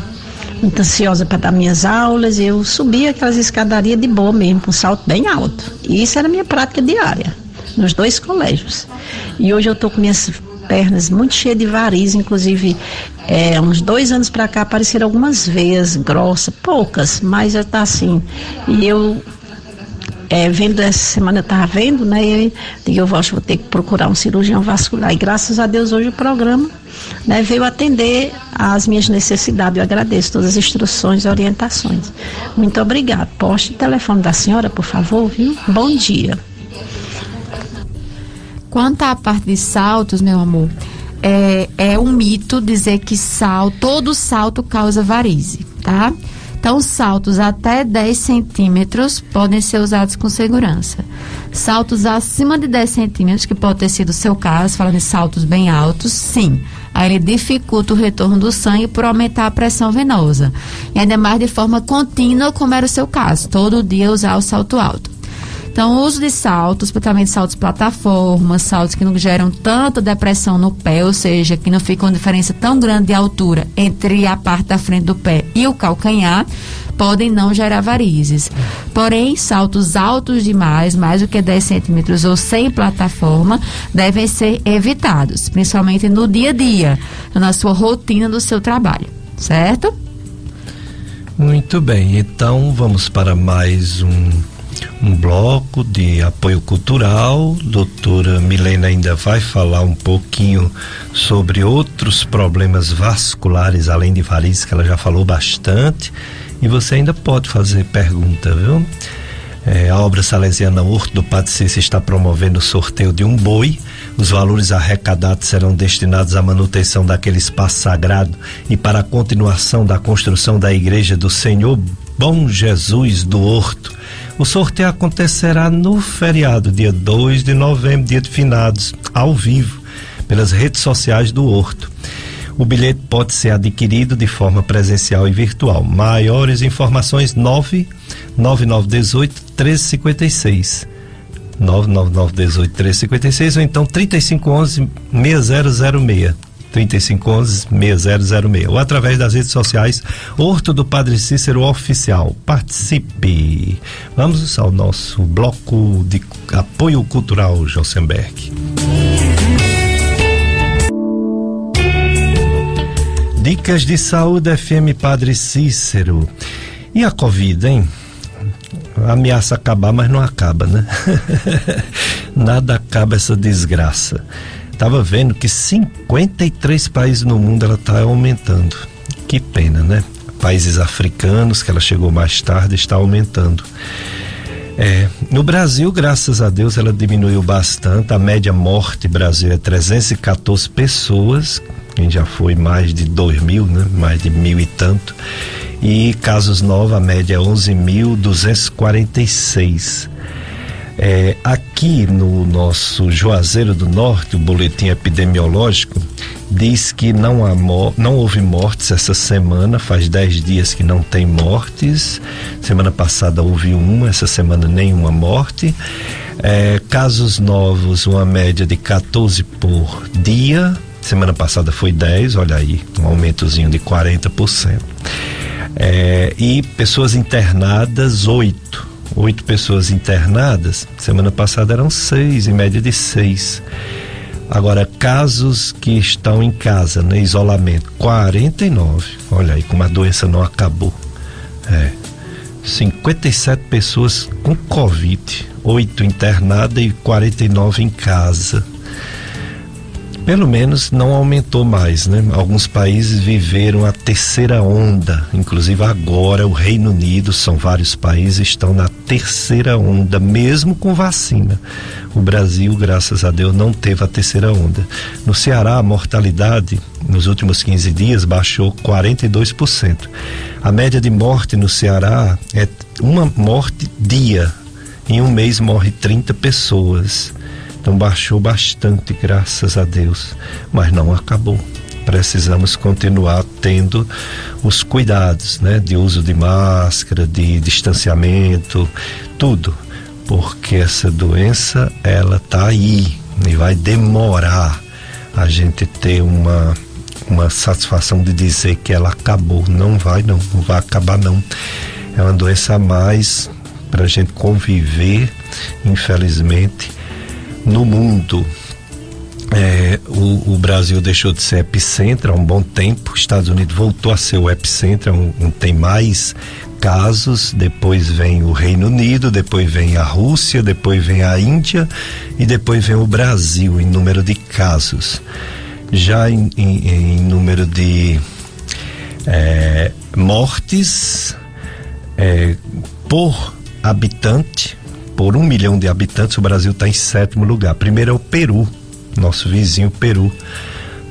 muito ansiosa para dar minhas aulas, eu subia aquelas escadarias de boa mesmo, com um salto bem alto. E isso era minha prática diária nos dois colégios. E hoje eu estou com minhas pernas muito cheias de varizes, inclusive é, uns dois anos para cá apareceram algumas veias grossas, poucas, mas está assim. E eu é, vendo essa semana eu estava vendo, né? E eu, eu vou, vou ter que procurar um cirurgião vascular. E graças a Deus hoje o programa né, veio atender às minhas necessidades. Eu agradeço todas as instruções e orientações. Muito obrigada. Poste o telefone da senhora, por favor, viu? Bom dia. Quanto à parte de saltos, meu amor, é, é um mito dizer que sal, todo salto causa varize, tá? Então, saltos até 10 centímetros podem ser usados com segurança. Saltos acima de 10 centímetros, que pode ter sido o seu caso, falando em saltos bem altos, sim. Aí ele dificulta o retorno do sangue por aumentar a pressão venosa. E ainda mais de forma contínua, como era o seu caso, todo dia usar o salto alto. Então, o uso de saltos, principalmente saltos plataformas, saltos que não geram tanta depressão no pé, ou seja, que não fica uma diferença tão grande de altura entre a parte da frente do pé e o calcanhar, podem não gerar varizes. Porém, saltos altos demais, mais do que 10 centímetros ou sem plataforma, devem ser evitados, principalmente no dia a dia, na sua rotina do seu trabalho, certo? Muito bem, então vamos para mais um um bloco de apoio cultural. Doutora Milena ainda vai falar um pouquinho sobre outros problemas vasculares, além de varizes, que ela já falou bastante. E você ainda pode fazer pergunta, viu? É, a obra salesiana Horto do Padre Cícero está promovendo o sorteio de um boi. Os valores arrecadados serão destinados à manutenção daquele espaço sagrado e para a continuação da construção da Igreja do Senhor Bom Jesus do Horto o sorteio acontecerá no feriado, dia 2 de novembro, dia de finados, ao vivo, pelas redes sociais do Horto. O bilhete pode ser adquirido de forma presencial e virtual. Maiores informações 99918 1356. 99918 1356 ou então 3511 6006. 3511-6006 ou através das redes sociais Horto do Padre Cícero Oficial. Participe! Vamos ao nosso bloco de apoio cultural, Josenberg. Dicas de saúde FM Padre Cícero. E a Covid, hein? Ameaça acabar, mas não acaba, né? Nada acaba essa desgraça estava vendo que 53 países no mundo ela está aumentando. Que pena, né? Países africanos, que ela chegou mais tarde, está aumentando. É, no Brasil, graças a Deus, ela diminuiu bastante. A média morte Brasil é 314 pessoas, quem já foi mais de 2 mil, né? mais de mil e tanto. E casos novos, a média é 11.246. É, aqui no nosso Juazeiro do Norte, o boletim epidemiológico diz que não, há não houve mortes essa semana, faz 10 dias que não tem mortes. Semana passada houve uma, essa semana nenhuma morte. É, casos novos, uma média de 14 por dia. Semana passada foi 10, olha aí, um aumentozinho de 40%. É, e pessoas internadas, 8 oito pessoas internadas, semana passada eram seis, em média de seis. Agora, casos que estão em casa, né, isolamento, 49. Olha aí como a doença não acabou. É. 57 pessoas com Covid, oito internadas e 49 em casa pelo menos não aumentou mais, né? Alguns países viveram a terceira onda, inclusive agora o Reino Unido, são vários países estão na terceira onda, mesmo com vacina. O Brasil, graças a Deus, não teve a terceira onda. No Ceará, a mortalidade nos últimos 15 dias baixou 42%. A média de morte no Ceará é uma morte dia. Em um mês morre 30 pessoas. Então baixou bastante, graças a Deus, mas não acabou. Precisamos continuar tendo os cuidados, né, de uso de máscara, de distanciamento, tudo, porque essa doença ela tá aí e vai demorar a gente ter uma uma satisfação de dizer que ela acabou. Não vai, não, não vai acabar não. É uma doença a mais para a gente conviver, infelizmente no mundo. É, o, o, Brasil deixou de ser epicentro há um bom tempo, Estados Unidos voltou a ser o epicentro, um, um, tem mais casos, depois vem o Reino Unido, depois vem a Rússia, depois vem a Índia e depois vem o Brasil em número de casos. Já em, em, em número de é, mortes é, por habitante, por um milhão de habitantes, o Brasil está em sétimo lugar. Primeiro é o Peru, nosso vizinho Peru.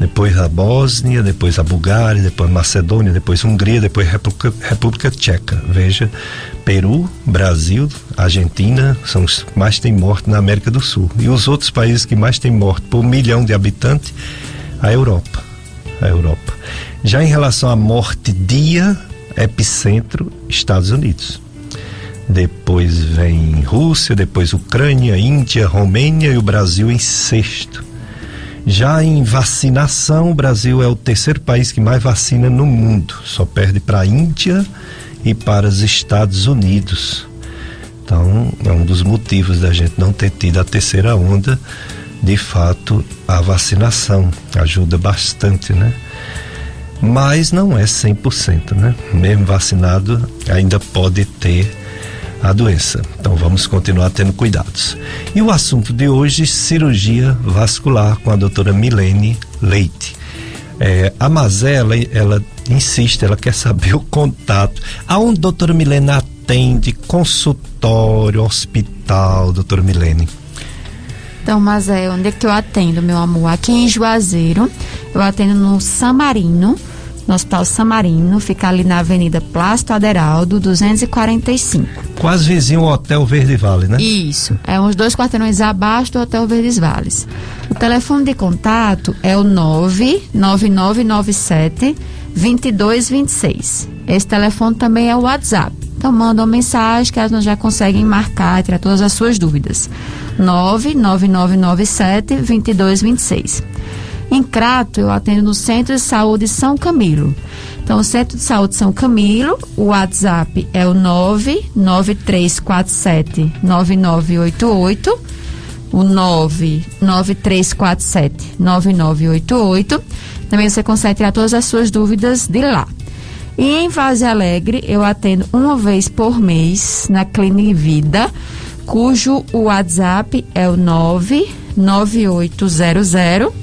Depois a Bósnia, depois a Bulgária, depois a Macedônia, depois a Hungria, depois a República, República Tcheca. Veja, Peru, Brasil, Argentina são os que mais têm morte na América do Sul. E os outros países que mais têm morte por um milhão de habitantes, a Europa. A Europa. Já em relação à morte dia, epicentro, Estados Unidos depois vem Rússia, depois Ucrânia, Índia, Romênia e o Brasil em sexto. Já em vacinação, o Brasil é o terceiro país que mais vacina no mundo, só perde para a Índia e para os Estados Unidos. Então, é um dos motivos da gente não ter tido a terceira onda. De fato, a vacinação ajuda bastante, né? Mas não é 100%, né? Mesmo vacinado, ainda pode ter a doença. Então vamos continuar tendo cuidados. E o assunto de hoje, cirurgia vascular com a doutora Milene Leite. É, a Mazé, ela, ela insiste, ela quer saber o contato. Aonde a doutora Milene atende? Consultório, hospital, doutora Milene? Então, Mazé, onde é que eu atendo, meu amor? Aqui em Juazeiro, eu atendo no Samarino, no Hospital Samarino, fica ali na Avenida Plácido Aderaldo, 245. Quase vizinho ao Hotel Verde Vale, né? Isso, é uns dois quarteirões abaixo do Hotel Verdes Vales. O telefone de contato é o 99997 2226. Esse telefone também é o WhatsApp. Então manda uma mensagem que elas já conseguem marcar e tirar todas as suas dúvidas. 99997 2226. Em Crato, eu atendo no Centro de Saúde São Camilo. Então, o Centro de Saúde São Camilo, o WhatsApp é o 99347 9988, o 99347 9988. Também você consegue tirar todas as suas dúvidas de lá. E em Vaze Alegre, eu atendo uma vez por mês na Clínica Vida, cujo WhatsApp é o 99800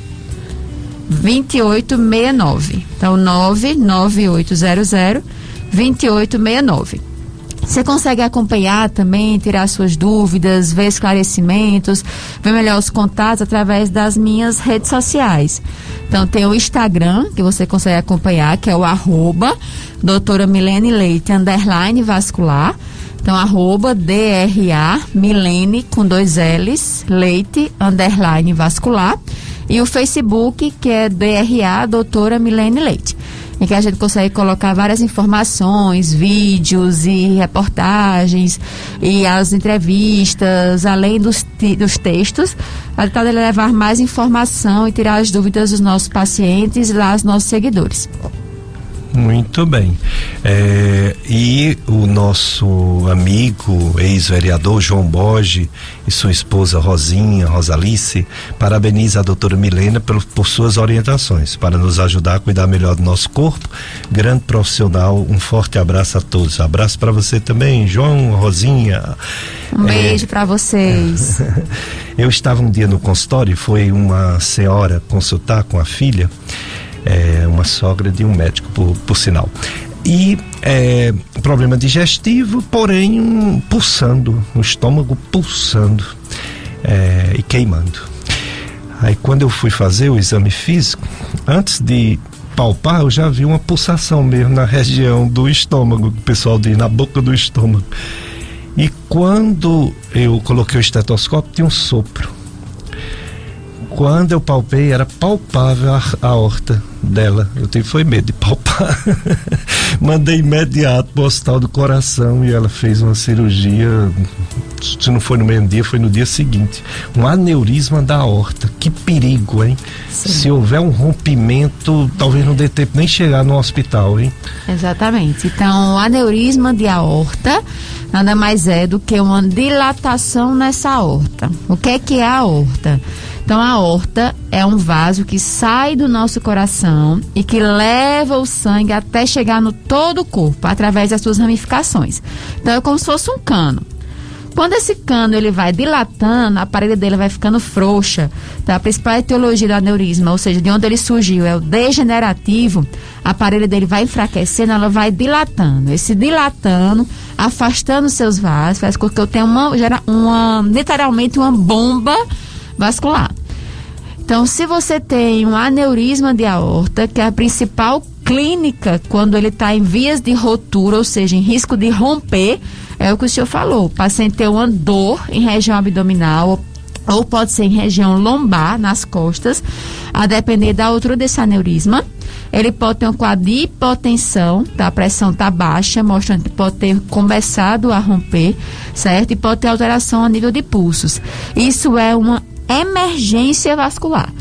2869. Então, 99800 2869. Você consegue acompanhar também, tirar suas dúvidas, ver esclarecimentos, ver melhor os contatos através das minhas redes sociais. Então tem o Instagram, que você consegue acompanhar, que é o arroba doutora Milene Leite, underline vascular. Então, arroba DRA Milene com dois L's, Leite, underline vascular. E o Facebook, que é DRA Doutora Milene Leite. Em que a gente consegue colocar várias informações, vídeos e reportagens e as entrevistas, além dos, dos textos, para levar mais informação e tirar as dúvidas dos nossos pacientes e dos nossos seguidores. Muito bem. É, e o nosso amigo, ex-vereador João Borges e sua esposa Rosinha, Rosalice, parabeniza a doutora Milena por, por suas orientações para nos ajudar a cuidar melhor do nosso corpo. Grande profissional, um forte abraço a todos. Abraço para você também, João, Rosinha. Um beijo é, para vocês. Eu estava um dia no consultório e foi uma senhora consultar com a filha é, uma sogra de um médico, por, por sinal. E é, problema digestivo, porém um, pulsando, o estômago pulsando é, e queimando. Aí quando eu fui fazer o exame físico, antes de palpar, eu já vi uma pulsação mesmo na região do estômago, o pessoal diz, na boca do estômago. E quando eu coloquei o estetoscópio, tinha um sopro. Quando eu palpei, era palpável a, a horta dela. Eu tive foi medo de palpar. Mandei imediato pro hospital do coração e ela fez uma cirurgia. Se não foi no mesmo dia, foi no dia seguinte. Um aneurisma da horta. Que perigo, hein? Sim. Se houver um rompimento, talvez não dê tempo nem chegar no hospital, hein? Exatamente. Então, o aneurisma de aorta nada mais é do que uma dilatação nessa aorta. O que é que é a aorta? Então, a aorta é um vaso que sai do nosso coração e que leva o sangue até chegar no todo o corpo, através das suas ramificações. Então, é como se fosse um cano. Quando esse cano ele vai dilatando, a parede dele vai ficando frouxa. Tá? A principal etiologia do aneurisma, ou seja, de onde ele surgiu, é o degenerativo. A parede dele vai enfraquecendo, ela vai dilatando. Esse dilatando, afastando seus vasos, faz com que eu tenha uma, uma literalmente uma bomba vascular. Então, se você tem um aneurisma de aorta, que é a principal clínica quando ele está em vias de rotura, ou seja, em risco de romper, é o que o senhor falou. O paciente tem uma dor em região abdominal, ou pode ser em região lombar, nas costas, a depender da altura desse aneurisma. Ele pode ter um quadro de hipotensão, tá? a pressão está baixa, mostrando que pode ter começado a romper, certo? E pode ter alteração a nível de pulsos. Isso é uma emergência vascular.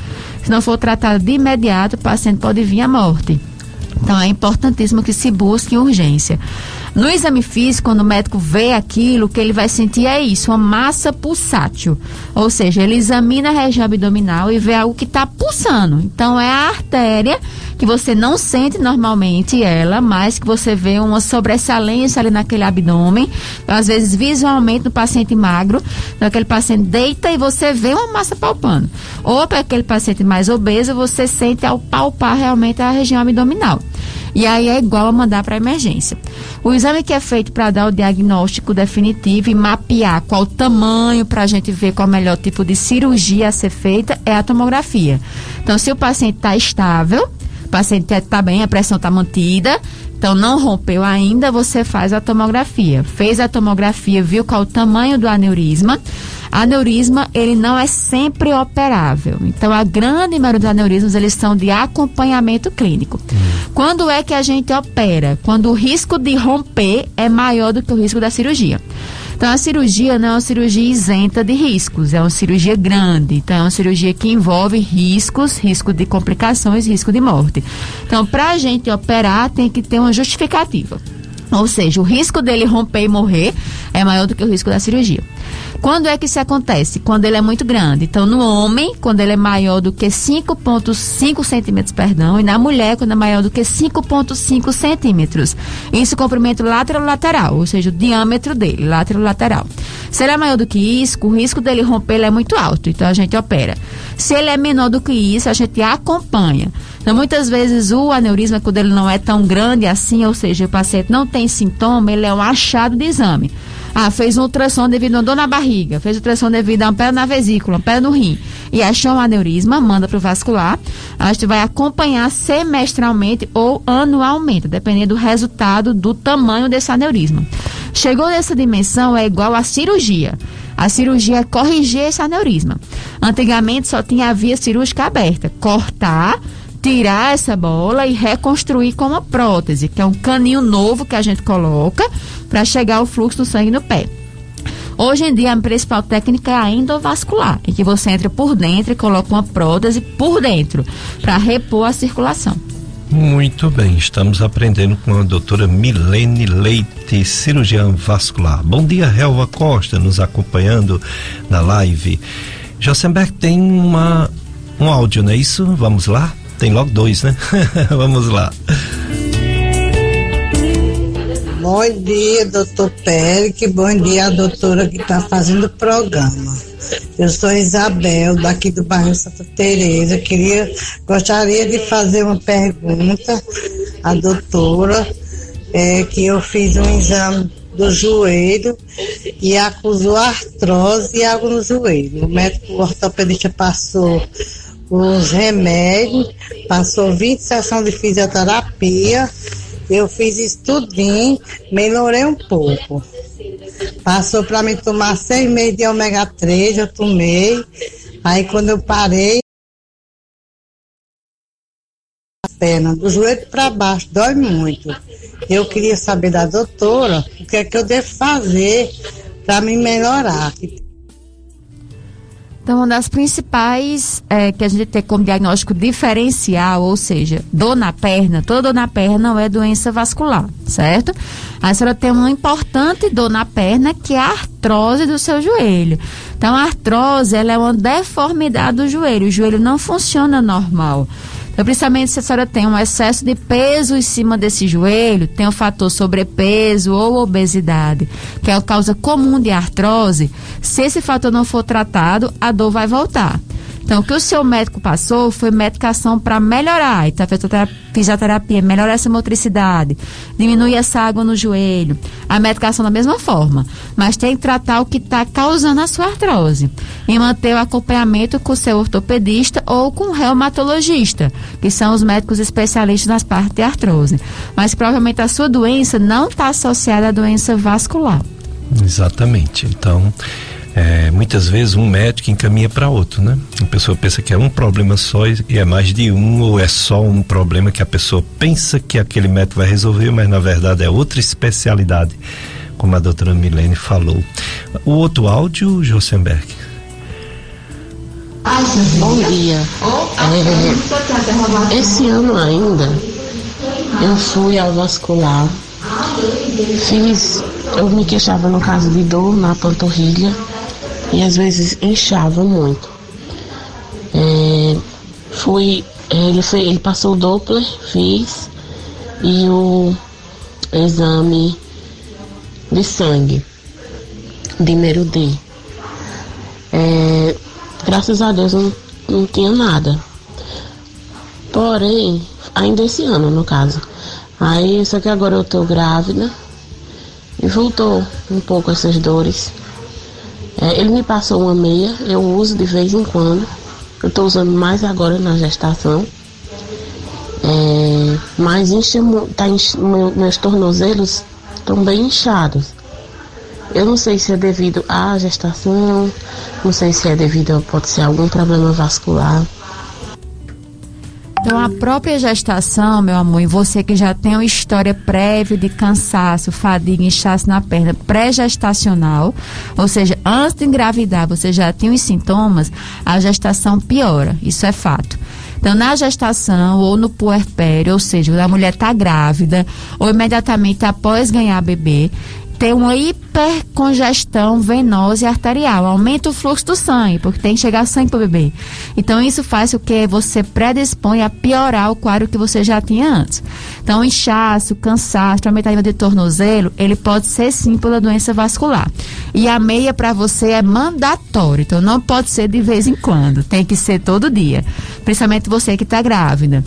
Se não for tratado de imediato, o paciente pode vir à morte. Então é importantíssimo que se busque urgência. No exame físico, quando o médico vê aquilo, o que ele vai sentir é isso, uma massa pulsátil. Ou seja, ele examina a região abdominal e vê algo que está pulsando. Então é a artéria que você não sente normalmente ela, mas que você vê uma sobressalência ali naquele abdômen, às vezes visualmente no paciente magro, aquele paciente deita e você vê uma massa palpando. Ou para aquele paciente mais obeso, você sente ao palpar realmente a região abdominal. E aí é igual a mandar para emergência. O exame que é feito para dar o diagnóstico definitivo e mapear qual o tamanho para a gente ver qual é o melhor tipo de cirurgia a ser feita é a tomografia. Então, se o paciente está estável, o paciente está bem, a pressão está mantida, então não rompeu ainda, você faz a tomografia. Fez a tomografia, viu qual o tamanho do aneurisma. Aneurisma, ele não é sempre operável. Então, a grande maioria dos aneurismas, eles são de acompanhamento clínico. Hum. Quando é que a gente opera? Quando o risco de romper é maior do que o risco da cirurgia. Então, a cirurgia não é uma cirurgia isenta de riscos, é uma cirurgia grande. Então, é uma cirurgia que envolve riscos, risco de complicações, risco de morte. Então, para a gente operar, tem que ter uma justificativa. Ou seja, o risco dele romper e morrer é maior do que o risco da cirurgia. Quando é que isso acontece? Quando ele é muito grande. Então, no homem, quando ele é maior do que 5,5 centímetros, perdão, e na mulher, quando é maior do que 5,5 centímetros. Isso comprimento lateral-lateral, ou seja, o diâmetro dele, lateral-lateral. Se ele é maior do que isso, o risco dele romper é muito alto, então a gente opera. Se ele é menor do que isso, a gente acompanha. Então, muitas vezes o aneurisma, quando ele não é tão grande assim, ou seja, o paciente não tem sintoma, ele é um achado de exame. Ah, fez um ultrassom devido a uma dor na barriga, fez ultrassom devido a um pé na vesícula, um pé no rim, e achou um aneurisma, manda para o vascular. A gente vai acompanhar semestralmente ou anualmente, dependendo do resultado do tamanho desse aneurisma. Chegou nessa dimensão, é igual a cirurgia. A cirurgia é corrigir esse aneurisma. Antigamente só tinha a via cirúrgica aberta, cortar tirar essa bola e reconstruir com uma prótese, que é um caninho novo que a gente coloca para chegar o fluxo do sangue no pé. Hoje em dia, a principal técnica é a endovascular, em que você entra por dentro e coloca uma prótese por dentro, para repor a circulação. Muito bem, estamos aprendendo com a doutora Milene Leite, cirurgiã vascular. Bom dia, Helva Costa, nos acompanhando na live. Josenberg tem uma, um áudio, não é isso? Vamos lá? Tem logo dois, né? Vamos lá. Bom dia, doutor Péric. Bom dia, a doutora que está fazendo o programa. Eu sou Isabel, daqui do bairro Santa Teresa. Queria, gostaria de fazer uma pergunta à doutora, é, que eu fiz um exame do joelho e acusou artrose e água no joelho. O médico ortopedista passou os remédios, passou 20 sessões de fisioterapia, eu fiz isso tudinho, melhorei um pouco. Passou para mim tomar seis meses de ômega 3, eu tomei. Aí quando eu parei, a perna do joelho para baixo, dói muito. Eu queria saber da doutora o que é que eu devo fazer para me melhorar. Então, uma das principais é, que a gente tem como diagnóstico diferencial, ou seja, dor na perna, toda dor na perna não é doença vascular, certo? A senhora tem uma importante dor na perna que é a artrose do seu joelho. Então, a artrose ela é uma deformidade do joelho, o joelho não funciona normal. Então, principalmente se a senhora tem um excesso de peso em cima desse joelho, tem o fator sobrepeso ou obesidade, que é a causa comum de artrose, se esse fator não for tratado, a dor vai voltar. Então, o que o seu médico passou foi medicação para melhorar. Então, a fisioterapia melhora essa motricidade, diminui essa água no joelho. A medicação da mesma forma. Mas tem que tratar o que está causando a sua artrose. E manter o acompanhamento com o seu ortopedista ou com o reumatologista, que são os médicos especialistas nas partes de artrose. Mas provavelmente a sua doença não está associada à doença vascular. Exatamente. Então, é, muitas vezes um médico encaminha para outro, né? A pessoa pensa que é um problema só e é mais de um, ou é só um problema que a pessoa pensa que aquele médico vai resolver, mas na verdade é outra especialidade, como a doutora Milene falou. O outro áudio, Josenberg. Bom dia. É, esse ano ainda eu fui ao vascular, fiz, eu me queixava no caso de dor na panturrilha e às vezes inchava muito. É, fui, ele, foi, ele passou o Doppler, fiz, e o exame de sangue, de D. É, graças a Deus não, não tinha nada. Porém, ainda esse ano no caso. Aí, só que agora eu tô grávida e voltou um pouco essas dores. É, ele me passou uma meia, eu uso de vez em quando. Eu estou usando mais agora na gestação. É, mas enche, tá enche, meu, meus tornozelos estão bem inchados. Eu não sei se é devido à gestação, não sei se é devido, pode ser algum problema vascular. Então, a própria gestação, meu amor, e você que já tem uma história prévia de cansaço, fadiga, inchaço na perna pré-gestacional, ou seja, antes de engravidar você já tem os sintomas, a gestação piora. Isso é fato. Então, na gestação ou no puerpério, ou seja, a mulher está grávida ou imediatamente após ganhar bebê, ter uma hipercongestão venosa e arterial, aumenta o fluxo do sangue, porque tem que chegar sangue para o bebê. Então isso faz o que você predispõe a piorar o quadro que você já tinha antes. Então inchaço, cansaço, aumento de tornozelo, ele pode ser sim pela doença vascular. E a meia para você é mandatório, então não pode ser de vez em quando, tem que ser todo dia, principalmente você que está grávida.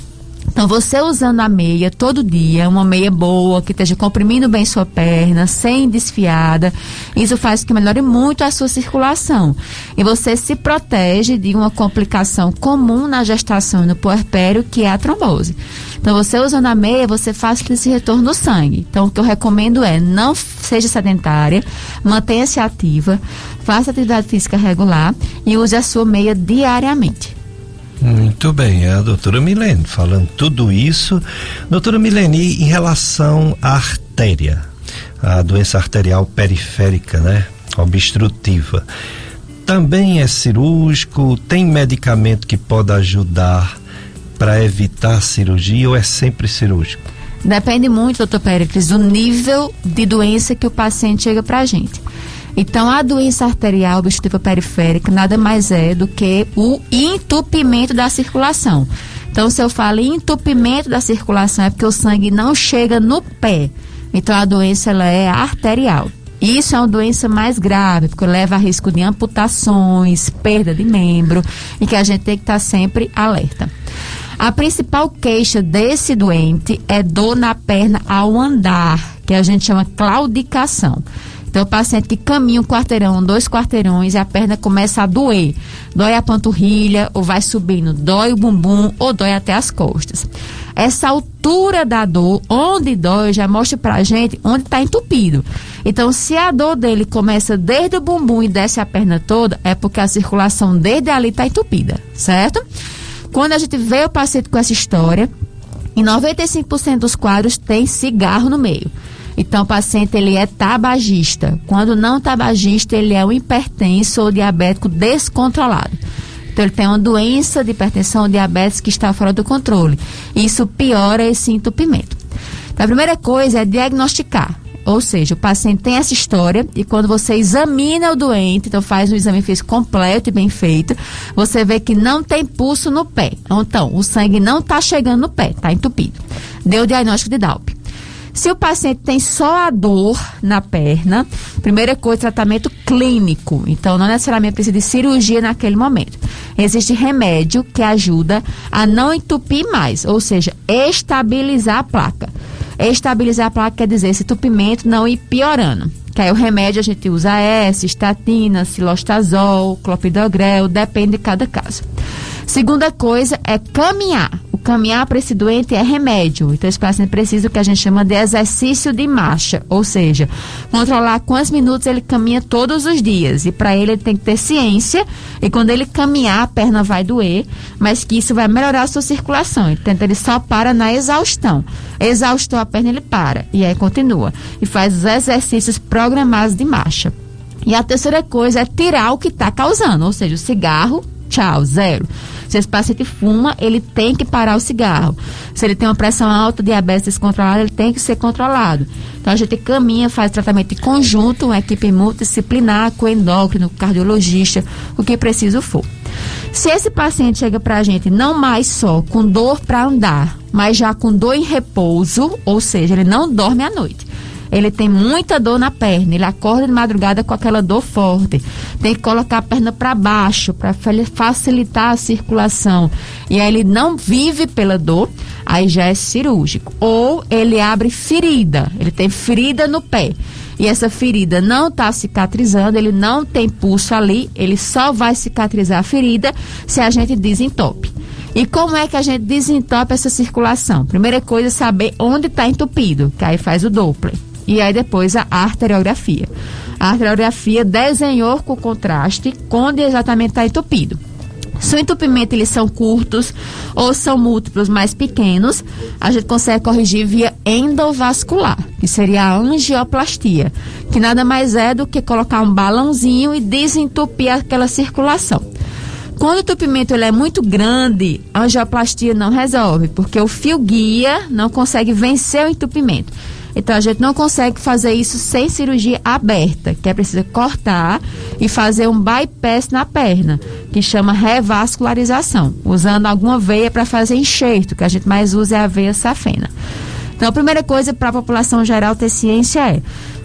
Então, você usando a meia todo dia, uma meia boa, que esteja comprimindo bem sua perna, sem desfiada, isso faz que melhore muito a sua circulação. E você se protege de uma complicação comum na gestação e no puerpério, que é a trombose. Então, você usando a meia, você faz esse retorno do sangue. Então, o que eu recomendo é não seja sedentária, mantenha-se ativa, faça atividade física regular e use a sua meia diariamente. Muito bem, é a doutora Milene falando tudo isso. Doutora Milene, em relação à artéria, a doença arterial periférica, né? Obstrutiva. Também é cirúrgico? Tem medicamento que pode ajudar para evitar cirurgia ou é sempre cirúrgico? Depende muito, doutor Péricles, do nível de doença que o paciente chega para a gente. Então, a doença arterial obstrutiva periférica nada mais é do que o entupimento da circulação. Então, se eu falo em entupimento da circulação, é porque o sangue não chega no pé. Então, a doença ela é arterial. Isso é uma doença mais grave, porque leva a risco de amputações, perda de membro, e que a gente tem que estar sempre alerta. A principal queixa desse doente é dor na perna ao andar, que a gente chama claudicação. Então, o paciente que caminha um quarteirão, dois quarteirões, e a perna começa a doer. Dói a panturrilha, ou vai subindo, dói o bumbum, ou dói até as costas. Essa altura da dor, onde dói, já mostra pra gente onde está entupido. Então, se a dor dele começa desde o bumbum e desce a perna toda, é porque a circulação desde ali está entupida, certo? Quando a gente vê o paciente com essa história, em 95% dos quadros tem cigarro no meio. Então, o paciente ele é tabagista. Quando não tabagista, ele é um hipertenso ou diabético descontrolado. Então, ele tem uma doença de hipertensão ou diabetes que está fora do controle. Isso piora esse entupimento. Então, a primeira coisa é diagnosticar. Ou seja, o paciente tem essa história e quando você examina o doente, então faz um exame físico completo e bem feito, você vê que não tem pulso no pé. Então, o sangue não está chegando no pé, está entupido. Deu o diagnóstico de DALP. Se o paciente tem só a dor na perna, primeira coisa, tratamento clínico. Então, não necessariamente precisa de cirurgia naquele momento. Existe remédio que ajuda a não entupir mais, ou seja, estabilizar a placa. Estabilizar a placa quer dizer esse entupimento não ir piorando. Que aí o remédio a gente usa S, estatina, silostazol, clopidogrel, depende de cada caso. Segunda coisa é caminhar caminhar para esse doente é remédio. Então, esse paciente precisa do que a gente chama de exercício de marcha, ou seja, controlar quantos minutos ele caminha todos os dias. E para ele, ele tem que ter ciência. E quando ele caminhar, a perna vai doer, mas que isso vai melhorar a sua circulação. Então, ele só para na exaustão. Exaustou a perna, ele para. E aí continua. E faz os exercícios programados de marcha. E a terceira coisa é tirar o que está causando, ou seja, o cigarro, tchau, zero. Se esse paciente fuma, ele tem que parar o cigarro. Se ele tem uma pressão alta, diabetes descontrolada, ele tem que ser controlado. Então a gente caminha, faz tratamento em conjunto, uma equipe multidisciplinar, com endócrino, cardiologista, o que preciso for. Se esse paciente chega para a gente não mais só com dor para andar, mas já com dor em repouso, ou seja, ele não dorme à noite ele tem muita dor na perna, ele acorda de madrugada com aquela dor forte. Tem que colocar a perna para baixo para facilitar a circulação. E aí ele não vive pela dor, aí já é cirúrgico. Ou ele abre ferida, ele tem ferida no pé. E essa ferida não está cicatrizando, ele não tem pulso ali, ele só vai cicatrizar a ferida se a gente desentope. E como é que a gente desentope essa circulação? Primeira coisa é saber onde está entupido, que aí faz o Doppler e aí depois a arteriografia. A arteriografia desenhou com contraste onde exatamente está entupido. Se o entupimento eles são curtos ou são múltiplos mais pequenos, a gente consegue corrigir via endovascular, que seria a angioplastia, que nada mais é do que colocar um balãozinho e desentupir aquela circulação. Quando o entupimento ele é muito grande, a angioplastia não resolve, porque o fio guia não consegue vencer o entupimento. Então a gente não consegue fazer isso sem cirurgia aberta, que é preciso cortar e fazer um bypass na perna, que chama revascularização, usando alguma veia para fazer enxerto, que a gente mais usa é a veia safena. Então a primeira coisa para a população geral ter ciência é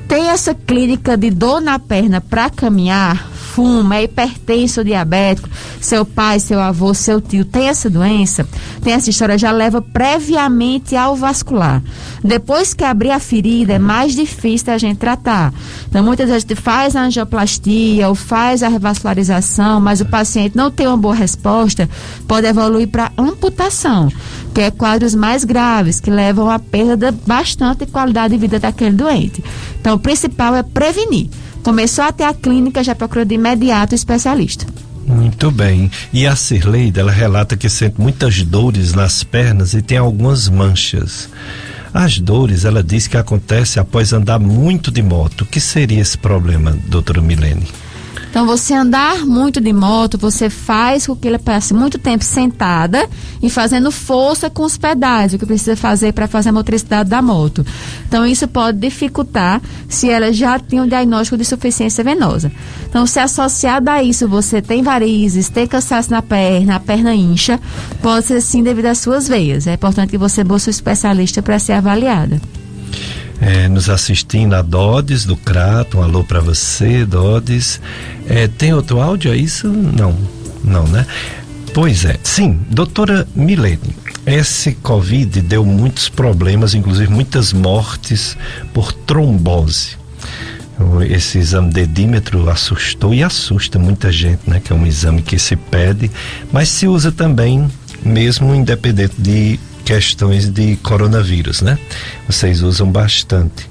tem essa clínica de dor na perna para caminhar, fuma, é hipertenso, diabético, seu pai, seu avô, seu tio tem essa doença, tem essa história, já leva previamente ao vascular. Depois que abrir a ferida, é mais difícil a gente tratar. Então, muitas vezes a gente faz a angioplastia ou faz a revascularização, mas o paciente não tem uma boa resposta, pode evoluir para amputação, que é quadros mais graves, que levam a perda bastante de qualidade de vida daquele doente. Então, o principal é prevenir. Começou a ter a clínica, já procura de imediato o especialista. Muito bem. E a Cirleida, ela relata que sente muitas dores nas pernas e tem algumas manchas. As dores, ela diz que acontece após andar muito de moto. O que seria esse problema, doutora Milene? Então, você andar muito de moto, você faz com que ele passe muito tempo sentada e fazendo força com os pedais, o que precisa fazer para fazer a motricidade da moto. Então, isso pode dificultar se ela já tem um diagnóstico de insuficiência venosa. Então, se associado a isso você tem varizes, tem cansaço na perna, a perna incha, pode ser sim devido às suas veias. É importante que você busque um especialista para ser avaliada é, nos assistindo a Dodes do Crato. Um alô para você, Dodes. É, tem outro áudio? É isso? Não, não, né? Pois é. Sim, doutora Milene, esse Covid deu muitos problemas, inclusive muitas mortes por trombose. Esse exame dedímetro assustou e assusta muita gente, né? Que é um exame que se pede, mas se usa também, mesmo independente de questões de coronavírus, né? Vocês usam bastante.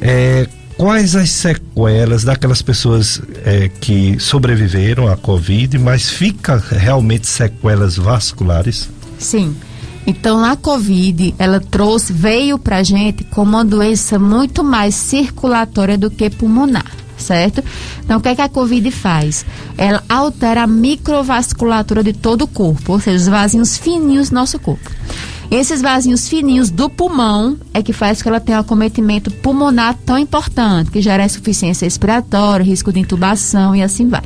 É, quais as sequelas daquelas pessoas é, que sobreviveram à Covid, mas fica realmente sequelas vasculares? Sim. Então, a Covid, ela trouxe, veio pra gente como uma doença muito mais circulatória do que pulmonar certo? Então, o que, é que a Covid faz? Ela altera a microvasculatura de todo o corpo, ou seja, os vasinhos fininhos do nosso corpo. Esses vasinhos fininhos do pulmão é que faz que ela tenha um acometimento pulmonar tão importante, que gera insuficiência respiratória, risco de intubação e assim vai.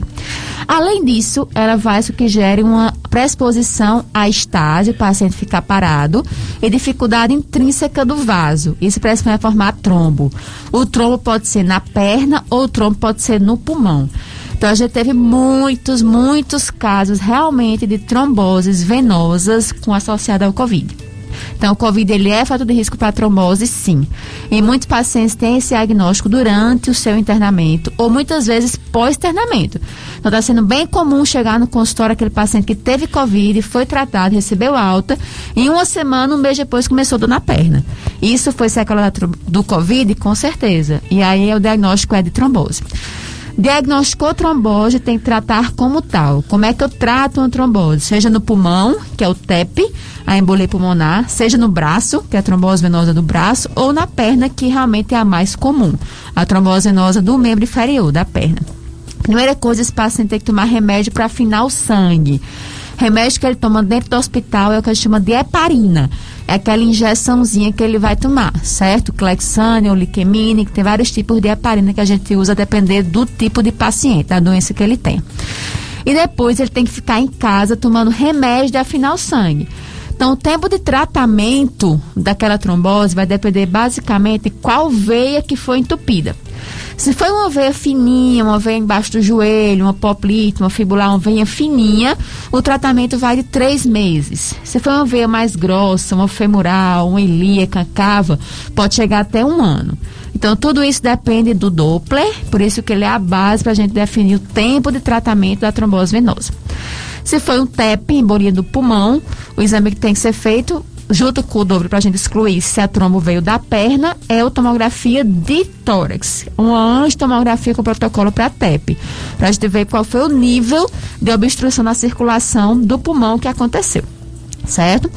Além disso, ela faz que gere uma predisposição à estágio, o paciente ficar parado, e dificuldade intrínseca do vaso. Isso predispõe a formar trombo. O trombo pode ser na perna ou o trombo pode ser no pulmão. Então a gente teve muitos, muitos casos realmente de tromboses venosas com associada ao Covid. Então, o Covid ele é fator de risco para trombose, sim. E muitos pacientes têm esse diagnóstico durante o seu internamento ou muitas vezes pós-internamento. Então, está sendo bem comum chegar no consultório aquele paciente que teve Covid, foi tratado, recebeu alta, e uma semana, um mês depois, começou dor na perna. Isso foi sequela do Covid? Com certeza. E aí o diagnóstico é de trombose. Diagnosticou trombose, tem que tratar como tal. Como é que eu trato uma trombose? Seja no pulmão, que é o TEP, a embolia pulmonar, seja no braço, que é a trombose venosa do braço, ou na perna, que realmente é a mais comum, a trombose venosa do membro inferior da perna. Primeira coisa, esse paciente tem que tomar remédio para afinar o sangue. Remédio que ele toma dentro do hospital é o que a gente chama de heparina. É aquela injeçãozinha que ele vai tomar, certo? Clexane ou liquemine, que tem vários tipos de heparina que a gente usa a depender do tipo de paciente, da doença que ele tem. E depois ele tem que ficar em casa tomando remédio de afinar o sangue. Então, o tempo de tratamento daquela trombose vai depender basicamente qual veia que foi entupida. Se foi uma veia fininha, uma veia embaixo do joelho, uma poplite, uma fibular, uma veia fininha, o tratamento vai de três meses. Se foi uma veia mais grossa, uma femoral, uma ilíaca, cava, pode chegar até um ano. Então, tudo isso depende do Doppler, por isso que ele é a base para a gente definir o tempo de tratamento da trombose venosa. Se foi um TEP, embolia do pulmão, o exame que tem que ser feito junto com o dobro para a gente excluir se a trombo veio da perna, é a tomografia de tórax. Uma tomografia com protocolo para TEP. Para a gente ver qual foi o nível de obstrução na circulação do pulmão que aconteceu. Certo?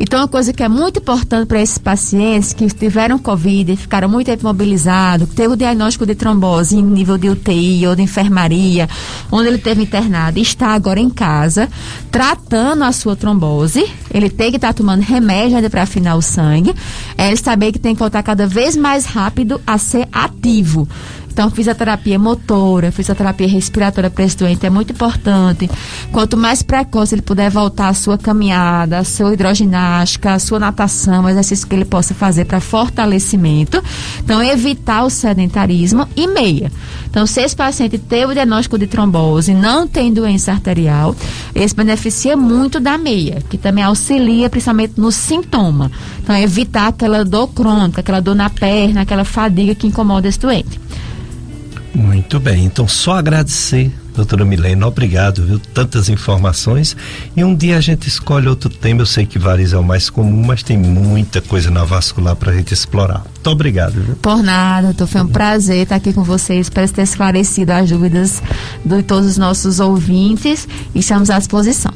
Então, uma coisa que é muito importante para esses pacientes que tiveram Covid, ficaram muito tempo mobilizados, teve o diagnóstico de trombose em nível de UTI ou de enfermaria, onde ele teve internado e está agora em casa, tratando a sua trombose, ele tem que estar tá tomando remédio ainda para afinar o sangue, é ele saber que tem que voltar cada vez mais rápido a ser ativo. Então, fisioterapia motora, fisioterapia respiratória para esse doente é muito importante. Quanto mais precoce ele puder voltar à sua caminhada, à sua hidroginástica, à sua natação, exercício que ele possa fazer para fortalecimento. Então, evitar o sedentarismo e meia. Então, se esse paciente teve o diagnóstico de trombose, não tem doença arterial, esse beneficia muito da meia, que também auxilia principalmente no sintoma. Então, evitar aquela dor crônica, aquela dor na perna, aquela fadiga que incomoda esse doente. Muito bem, então só agradecer, doutora Milena, obrigado, viu? Tantas informações. E um dia a gente escolhe outro tema, eu sei que variz é o mais comum, mas tem muita coisa na vascular para a gente explorar. Muito obrigado, viu? Por nada, doutor, foi um prazer estar aqui com vocês, espero ter esclarecido as dúvidas de todos os nossos ouvintes e estamos à disposição.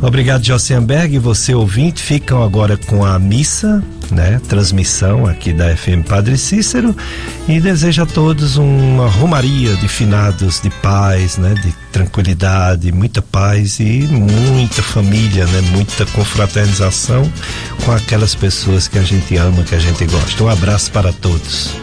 Obrigado, Josianberg. Você ouvinte, ficam agora com a missa, né? Transmissão aqui da FM Padre Cícero e desejo a todos uma romaria de finados, de paz, né? De tranquilidade, muita paz e muita família, né? Muita confraternização com aquelas pessoas que a gente ama, que a gente gosta. Um abraço para todos.